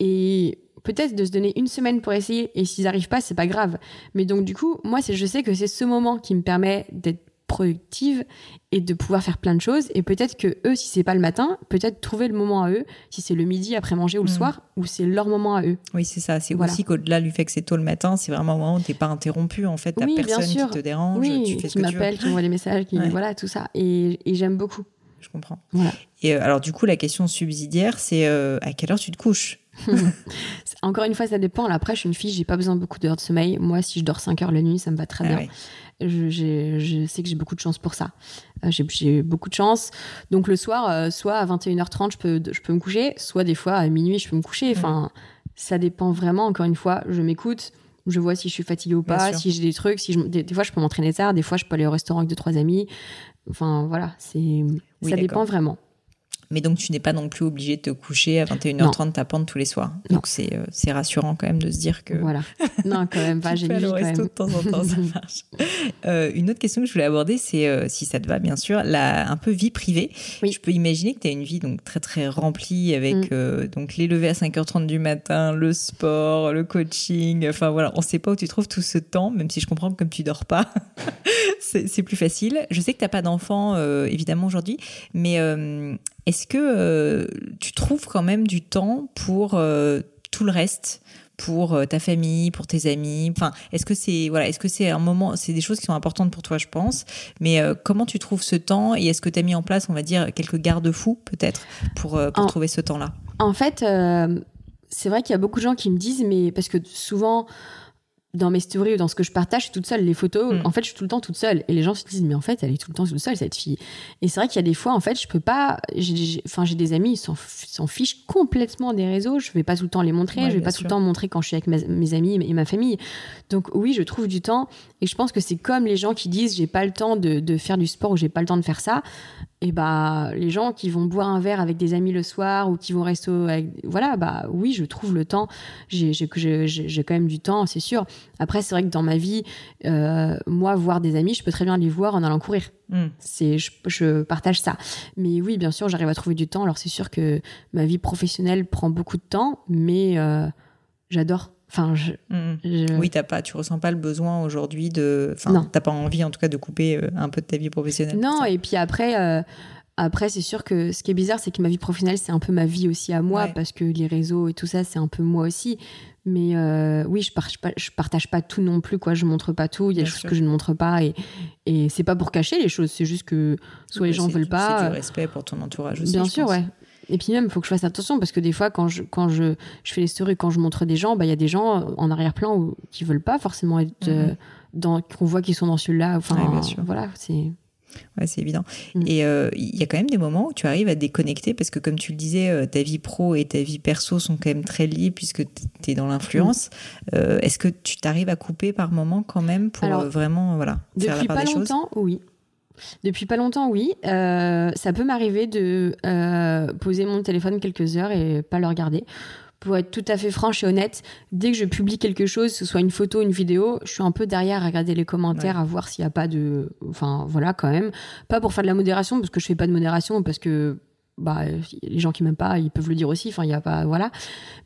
[SPEAKER 2] Et peut-être de se donner une semaine pour essayer. Et s'ils n'arrivent pas, c'est pas grave. Mais donc du coup, moi, je sais que c'est ce moment qui me permet d'être productive et de pouvoir faire plein de choses et peut-être que eux si c'est pas le matin peut-être trouver le moment à eux si c'est le midi après manger ou le
[SPEAKER 1] Mhm.
[SPEAKER 2] soir ou c'est leur moment à eux
[SPEAKER 1] Oui, c'est ça. C'est
[SPEAKER 2] Voilà.
[SPEAKER 1] aussi qu'au-delà du fait que c'est tôt le matin, c'est vraiment un moment où t'es pas interrompu. En fait, t'as
[SPEAKER 2] Oui,
[SPEAKER 1] personne qui te dérange.
[SPEAKER 2] oui
[SPEAKER 1] tu fais ce
[SPEAKER 2] qui m'appellent qui m'envoient des messages qui
[SPEAKER 1] Ouais.
[SPEAKER 2] voilà tout ça et, et j'aime beaucoup
[SPEAKER 1] Je comprends.
[SPEAKER 2] Voilà.
[SPEAKER 1] Et euh, alors, du coup, la question subsidiaire, c'est euh, à quelle heure tu te couches?
[SPEAKER 2] Encore une fois ça dépend après je suis une fille j'ai pas besoin de beaucoup d'heures de sommeil moi si je dors 5 heures la nuit ça me va très
[SPEAKER 1] Ah
[SPEAKER 2] bien
[SPEAKER 1] ouais.
[SPEAKER 2] Je, sais que j'ai beaucoup de chance pour ça. Euh, j'ai, beaucoup de chance. Donc le soir, euh, soit à 21h30, je peux, je peux me coucher, soit des fois à minuit, je peux me coucher. Enfin, ça dépend vraiment. Encore une fois, je m'écoute. Je vois si je suis fatiguée ou pas, si j'ai des trucs. Si je, des, des fois, je peux m'entraîner tard. Des fois, je peux aller au restaurant avec deux, trois amis. Enfin, voilà. C'est,
[SPEAKER 1] Oui,
[SPEAKER 2] ça dépend vraiment.
[SPEAKER 1] Mais donc, tu n'es pas non plus obligé de te coucher à 21h30 tapante tous les soirs.
[SPEAKER 2] Non.
[SPEAKER 1] Donc, c'est euh, c'est rassurant quand même de se dire que
[SPEAKER 2] Voilà. Non, quand même pas.
[SPEAKER 1] tu
[SPEAKER 2] J'ai quand
[SPEAKER 1] resto de temps en temps, ça marche. Euh, une autre question que je voulais aborder, c'est euh, si ça te va bien sûr, la un peu vie privée.
[SPEAKER 2] Oui.
[SPEAKER 1] Je peux imaginer que tu as une vie donc très très remplie avec
[SPEAKER 2] Mm.
[SPEAKER 1] donc les levées à 5h30 du matin, le sport, le coaching. Enfin voilà, on sait pas où tu trouves tout ce temps, même si je comprends que comme tu dors pas, c'est c'est plus facile. Je sais que t'as pas d'enfant évidemment aujourd'hui, mais est-ce que euh, tu trouves quand même du temps pour euh, tout le reste? Pour euh, ta famille, pour tes amis? Enfin, est-ce que c'est voilà, est-ce que c'est un moment, c'est des choses qui sont importantes pour toi, je pense. Mais euh, comment tu trouves ce temps et est-ce que tu as mis en place, on va dire, quelques garde-fous peut-être pour pour
[SPEAKER 2] En-
[SPEAKER 1] trouver ce temps-là?
[SPEAKER 2] En fait, euh, c'est vrai qu'il y a beaucoup de gens qui me disent, mais parce que souvent, dans mes stories ou dans ce que je partage, je suis toute seule. Les photos,
[SPEAKER 1] Mm.
[SPEAKER 2] en fait, je suis tout le temps toute seule. Et les gens se disent, mais en fait, elle est tout le temps toute seule, cette fille. Et c'est vrai qu'il y a des fois, en fait, je peux pas. Enfin, j'ai des amis, ils s'en fichent complètement des réseaux. Je vais pas tout le temps les montrer.
[SPEAKER 1] Ouais,
[SPEAKER 2] je vais pas
[SPEAKER 1] sûr.
[SPEAKER 2] tout le temps montrer quand je suis avec ma- mes amis et ma famille. Donc, oui, je trouve du temps. Et je pense que c'est comme les gens qui disent, j'ai pas le temps de, de faire du sport ou j'ai pas le temps de faire ça et bah les gens qui vont boire un verre avec des amis le soir ou qui vont rester avec voilà bah oui je trouve le temps j'ai quand même du temps c'est sûr après c'est vrai que dans ma vie euh, moi voir des amis je peux très bien les voir en allant courir. C'est je, je partage ça. Mais oui bien sûr j'arrive à trouver du temps. Alors c'est sûr que ma vie professionnelle prend beaucoup de temps mais euh, j'adore. Enfin je,
[SPEAKER 1] Hmm.
[SPEAKER 2] je-
[SPEAKER 1] Oui, t'as pas, tu ressens pas le besoin aujourd'hui de, enfin, t'as pas envie en tout cas de couper euh, un peu de ta vie professionnelle.
[SPEAKER 2] Non, et puis après, après c'est sûr que ce qui est bizarre, c'est que ma vie professionnelle, c'est un peu ma vie aussi à moi,
[SPEAKER 1] Ouais.
[SPEAKER 2] parce que les réseaux et tout ça, c'est un peu moi aussi. Mais euh, oui, je partage, pas, je partage pas tout non plus, quoi. Je montre pas tout. Il y a
[SPEAKER 1] Bien
[SPEAKER 2] des choses que je ne montre pas, et, et c'est pas pour cacher les choses, c'est juste que soit les gens veulent pas.
[SPEAKER 1] C'est
[SPEAKER 2] euh,
[SPEAKER 1] du respect pour ton entourage aussi.
[SPEAKER 2] Bien
[SPEAKER 1] je
[SPEAKER 2] sûr,
[SPEAKER 1] pense.
[SPEAKER 2] ouais. Et puis même, il faut que je fasse attention parce que des fois, quand je, quand je, je fais les stories, quand je montre des gens, bah, il y a des gens euh, en arrière-plan qui veulent pas forcément être euh,
[SPEAKER 1] Mhm.
[SPEAKER 2] dans, qu'on voit qu'ils sont dans celui-là. Enfin,
[SPEAKER 1] Ouais,
[SPEAKER 2] voilà, c'est.
[SPEAKER 1] Ouais, c'est évident.
[SPEAKER 2] Mm.
[SPEAKER 1] Et euh, il y a quand même des moments où tu arrives à déconnecter parce que, comme tu le disais, euh, ta vie pro et ta vie perso sont quand même très liées puisque tu es dans l'influence.
[SPEAKER 2] Mm.
[SPEAKER 1] Euh, Est-ce que tu t'arrives à couper par moment quand même pour
[SPEAKER 2] Alors,
[SPEAKER 1] vraiment voilà, faire la
[SPEAKER 2] Depuis
[SPEAKER 1] part
[SPEAKER 2] pas
[SPEAKER 1] des choses?
[SPEAKER 2] longtemps, oui. Depuis pas longtemps, oui. Ça peut m'arriver de poser mon téléphone quelques heures et pas le regarder. Pour être tout à fait franche et honnête, dès que je publie quelque chose, que ce soit une photo, une vidéo, je suis un peu derrière à regarder les commentaires, à voir s'il n'y a pas de. Enfin, voilà, quand même. Pas pour faire de la modération, parce que je fais pas de modération, parce que bah, les gens qui m'aiment pas, ils peuvent le dire aussi. Enfin, il y a pas. Voilà.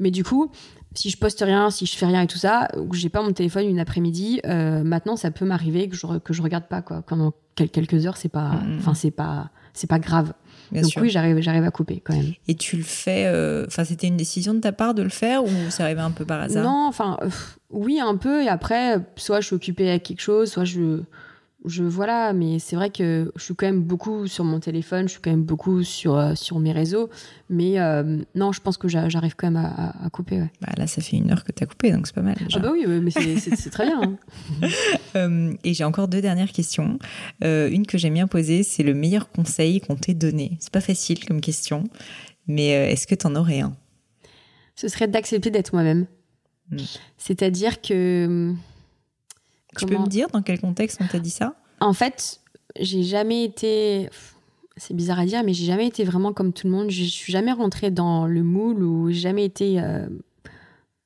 [SPEAKER 2] Mais du coup, si je poste rien, si je fais rien et tout ça, ou que j'ai pas mon téléphone une après-midi, euh, maintenant ça peut m'arriver que je que je regarde pas quoi. Pendant quelques heures, c'est pas, mm, enfin c'est pas, c'est pas grave. Donc oui, j'arrive, j'arrive à couper quand même.
[SPEAKER 1] Et tu le fais, euh, enfin c'était une décision de ta part de le faire ou ça arrivait un peu par hasard?
[SPEAKER 2] Non, enfin oui un peu. Et après, soit je suis occupée avec quelque chose, soit je je voilà, mais c'est vrai que je suis quand même beaucoup sur mon téléphone, je suis quand même beaucoup sur, euh, sur mes réseaux. Mais euh, non, je pense que j'arrive quand même à, couper.
[SPEAKER 1] Bah là, ça fait une heure que tu as coupé, donc c'est pas mal.
[SPEAKER 2] Ah bah oui, mais c'est très bien. Hein.
[SPEAKER 1] Euh, et j'ai encore deux dernières questions. une que j'aime bien poser, c'est le meilleur conseil qu'on t'ait donné. C'est pas facile comme question, mais est-ce que tu en aurais un?
[SPEAKER 2] Ce serait d'accepter d'être moi-même. Hmm. C'est-à-dire que
[SPEAKER 1] tu peux me dire dans quel contexte on t'a dit ça?
[SPEAKER 2] En fait, j'ai jamais été. C'est bizarre à dire, mais j'ai jamais été vraiment comme tout le monde. Je suis jamais rentrée dans le moule ou jamais été euh,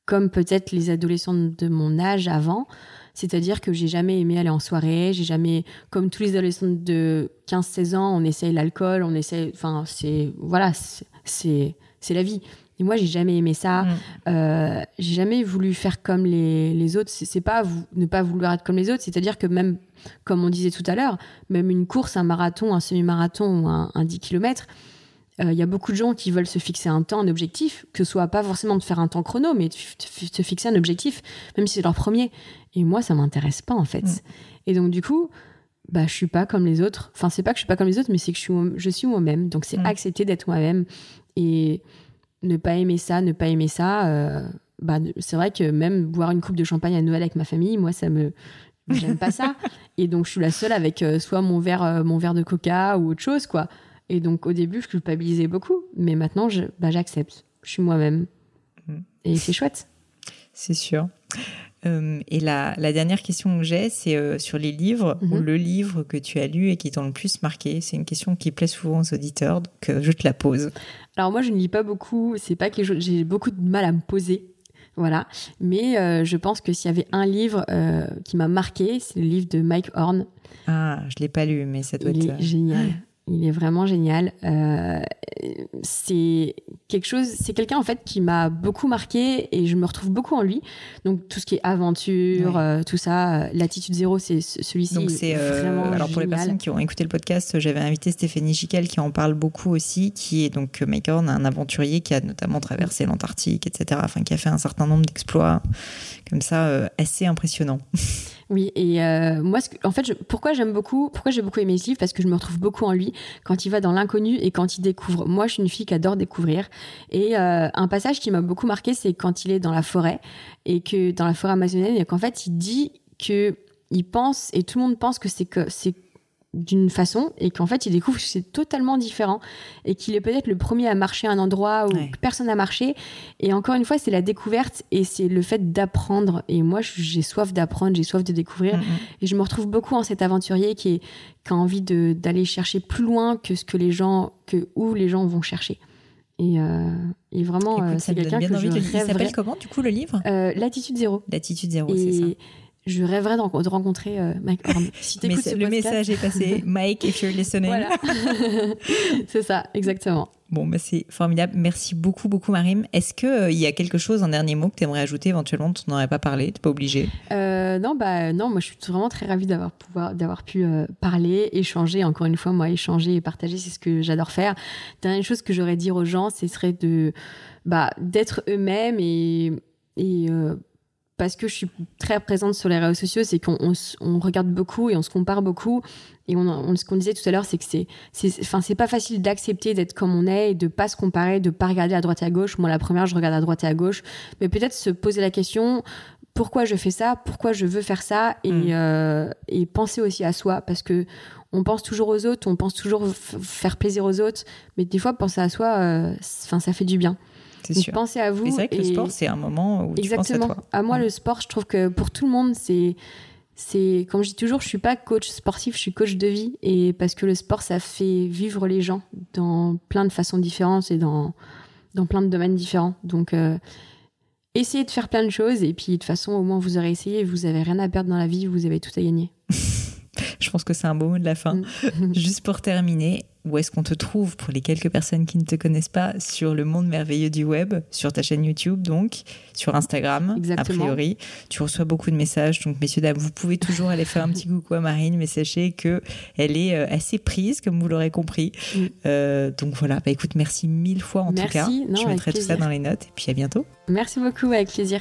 [SPEAKER 2] comme peut-être les adolescents de mon âge avant. C'est-à-dire que j'ai jamais aimé aller en soirée, j'ai jamais, comme tous les adolescents de 15-16 ans, on essaye l'alcool, on essaye, enfin, c'est, voilà, c'est, c'est la vie. Et moi, j'ai jamais aimé ça. Mm. Euh, j'ai jamais voulu faire comme les, les autres. C'est pas ne pas vouloir être comme les autres. C'est-à-dire que même, comme on disait tout à l'heure, même une course, un marathon, un semi-marathon ou un, 10 km, euh, il y a beaucoup de gens qui veulent se fixer un temps, un objectif, que ce soit pas forcément de faire un temps chrono, mais de se fixer un objectif, même si c'est leur premier. Et moi, ça m'intéresse pas, en fait. Mm. Et donc, du coup, bah, je suis pas comme les autres. Enfin, c'est pas que je suis pas comme les autres, mais c'est que je suis, je suis moi-même. Donc, c'est mm. accepter d'être moi-même. Et ne pas aimer ça, ne pas aimer ça, euh, bah, c'est vrai que même boire une coupe de champagne à Noël avec ma famille, moi, ça me. J'aime pas ça. Et donc, je suis la seule avec euh, soit mon verre, euh, mon verre de coca ou autre chose, quoi. Et donc, au début, je culpabilisais beaucoup. Mais maintenant, bah, j'accepte. Je suis moi-même. Mm. Et c'est chouette.
[SPEAKER 1] C'est sûr. Et la, la, dernière question que j'ai, c'est sur les livres, ou mm-hmm. le livre que tu as lu et qui t'ont le plus marqué. C'est une question qui plaît souvent aux auditeurs, donc je te la pose.
[SPEAKER 2] Alors moi, je ne lis pas beaucoup. C'est pas que j'ai beaucoup de mal à me poser. Voilà. Mais euh, je pense que s'il y avait un livre euh, qui m'a marqué, c'est le livre de Mike Horn.
[SPEAKER 1] Ah, je l'ai pas lu, mais ça doit
[SPEAKER 2] Il
[SPEAKER 1] être
[SPEAKER 2] est génial. Il est vraiment génial. Euh, c'est quelque chose, c'est quelqu'un en fait qui m'a beaucoup marqué et je me retrouve beaucoup en lui. Donc tout ce qui est aventure, euh, tout ça, euh, l'attitude zéro, c'est celui-ci. Donc c'est vraiment
[SPEAKER 1] alors pour les personnes qui ont écouté le podcast, j'avais invité Stéphanie Giquel qui en parle beaucoup aussi, qui est donc Mike Horn, un aventurier qui a notamment traversé l'Antarctique, etc. Enfin qui a fait un certain nombre d'exploits comme ça assez impressionnants.
[SPEAKER 2] Oui, et euh, moi, en fait, pourquoi j'aime beaucoup, pourquoi j'ai beaucoup aimé ce livre Parce que je me retrouve beaucoup en lui quand il va dans l'inconnu et quand il découvre. Moi, je suis une fille qui adore découvrir. Et euh, un passage qui m'a beaucoup marqué, c'est quand il est dans la forêt et que dans la forêt amazonienne, et qu'en fait, il dit que il pense et tout le monde pense que c'est que c'est d'une façon et qu'en fait il découvre que c'est totalement différent et qu'il est peut-être le premier à marcher à un endroit où personne n'a marché. Et encore une fois c'est la découverte et c'est le fait d'apprendre. Et moi j'ai soif d'apprendre j'ai soif de découvrir. Et je me retrouve beaucoup en cet aventurier qui, est, qui a envie d'aller chercher plus loin que ce que les gens que où les gens vont chercher. Et, euh, et vraiment euh, c'est quelqu'un que je
[SPEAKER 1] rêverais... il s'appelle comment du coup le livre?
[SPEAKER 2] Euh, L'attitude zéro.
[SPEAKER 1] L'attitude zéro c'est ça
[SPEAKER 2] je rêverais de, rencontrer euh, Mike Horn.
[SPEAKER 1] Si le message est passé. Mike, if you're listening. Voilà.
[SPEAKER 2] c'est ça, exactement.
[SPEAKER 1] Bon, bah c'est formidable. Merci beaucoup, beaucoup, Marim. Est-ce qu'il euh, il y a quelque chose, un dernier mot que tu aimerais ajouter éventuellement? Dont tu n'aurais pas parlé Tu pas obligé
[SPEAKER 2] euh, Non, bah non, moi je suis vraiment très ravie d'avoir, pouvoir, d'avoir pu parler, échanger. Encore une fois, moi, échanger et partager, c'est ce que j'adore faire. Dernière chose que j'aurais dire aux gens, ce serait de, bah, d'être eux-mêmes et, et parce que je suis très présente sur les réseaux sociaux, c'est qu'on on, regarde beaucoup et on se compare beaucoup. Et on, ce qu'on disait tout à l'heure, c'est que c'est, enfin, c'est pas facile d'accepter d'être comme on est et de pas se comparer, de pas regarder à droite et à gauche. Moi, la première, je regarde à droite et à gauche, mais peut-être se poser la question pourquoi je fais ça, pourquoi je veux faire ça, et, mm. euh, et penser aussi à soi, parce que on pense toujours aux autres, on pense toujours faire plaisir aux autres, mais des fois, penser à soi, euh, ça fait du bien. Sûr. Pensez à vous.
[SPEAKER 1] c'est vrai que le sport, c'est un moment où
[SPEAKER 2] Exactement.
[SPEAKER 1] tu penses à toi.
[SPEAKER 2] À moi, mm. le sport, je trouve que pour tout le monde, c'est c'est comme je dis toujours, je suis pas coach sportif, je suis coach de vie et parce que le sport ça fait vivre les gens dans plein de façons différentes et dans dans plein de domaines différents. Donc euh, essayez de faire plein de choses et puis de toute façon au moins vous aurez essayé, vous avez rien à perdre dans la vie, vous avez tout à gagner.
[SPEAKER 1] Je pense que c'est un beau mot de la fin. Mm. Juste pour terminer, où est-ce qu'on te trouve pour les quelques personnes qui ne te connaissent pas? Sur le monde merveilleux du web, sur ta chaîne YouTube donc, sur Instagram a priori. Tu reçois beaucoup de messages, donc messieurs dames, vous pouvez toujours aller faire un petit coucou à Marine, mais sachez que elle est euh, assez prise, comme vous l'aurez compris. Mm. Euh, donc voilà, bah écoute, merci mille fois en tout cas. Je mettrai tout ça dans les notes et puis à bientôt.
[SPEAKER 2] Merci beaucoup, avec plaisir.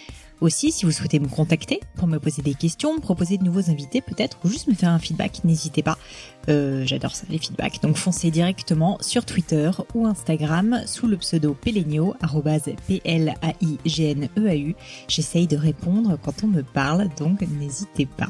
[SPEAKER 1] Aussi, si vous souhaitez me contacter pour me poser des questions, proposer de nouveaux invités peut-être, ou juste me faire un feedback, n'hésitez pas. Euh, j'adore ça, les feedbacks. Donc foncez directement sur Twitter ou Instagram sous le pseudo Pelenio, P-L-A-I-G-N-E-A-U. J'essaye de répondre quand on me parle, donc n'hésitez pas.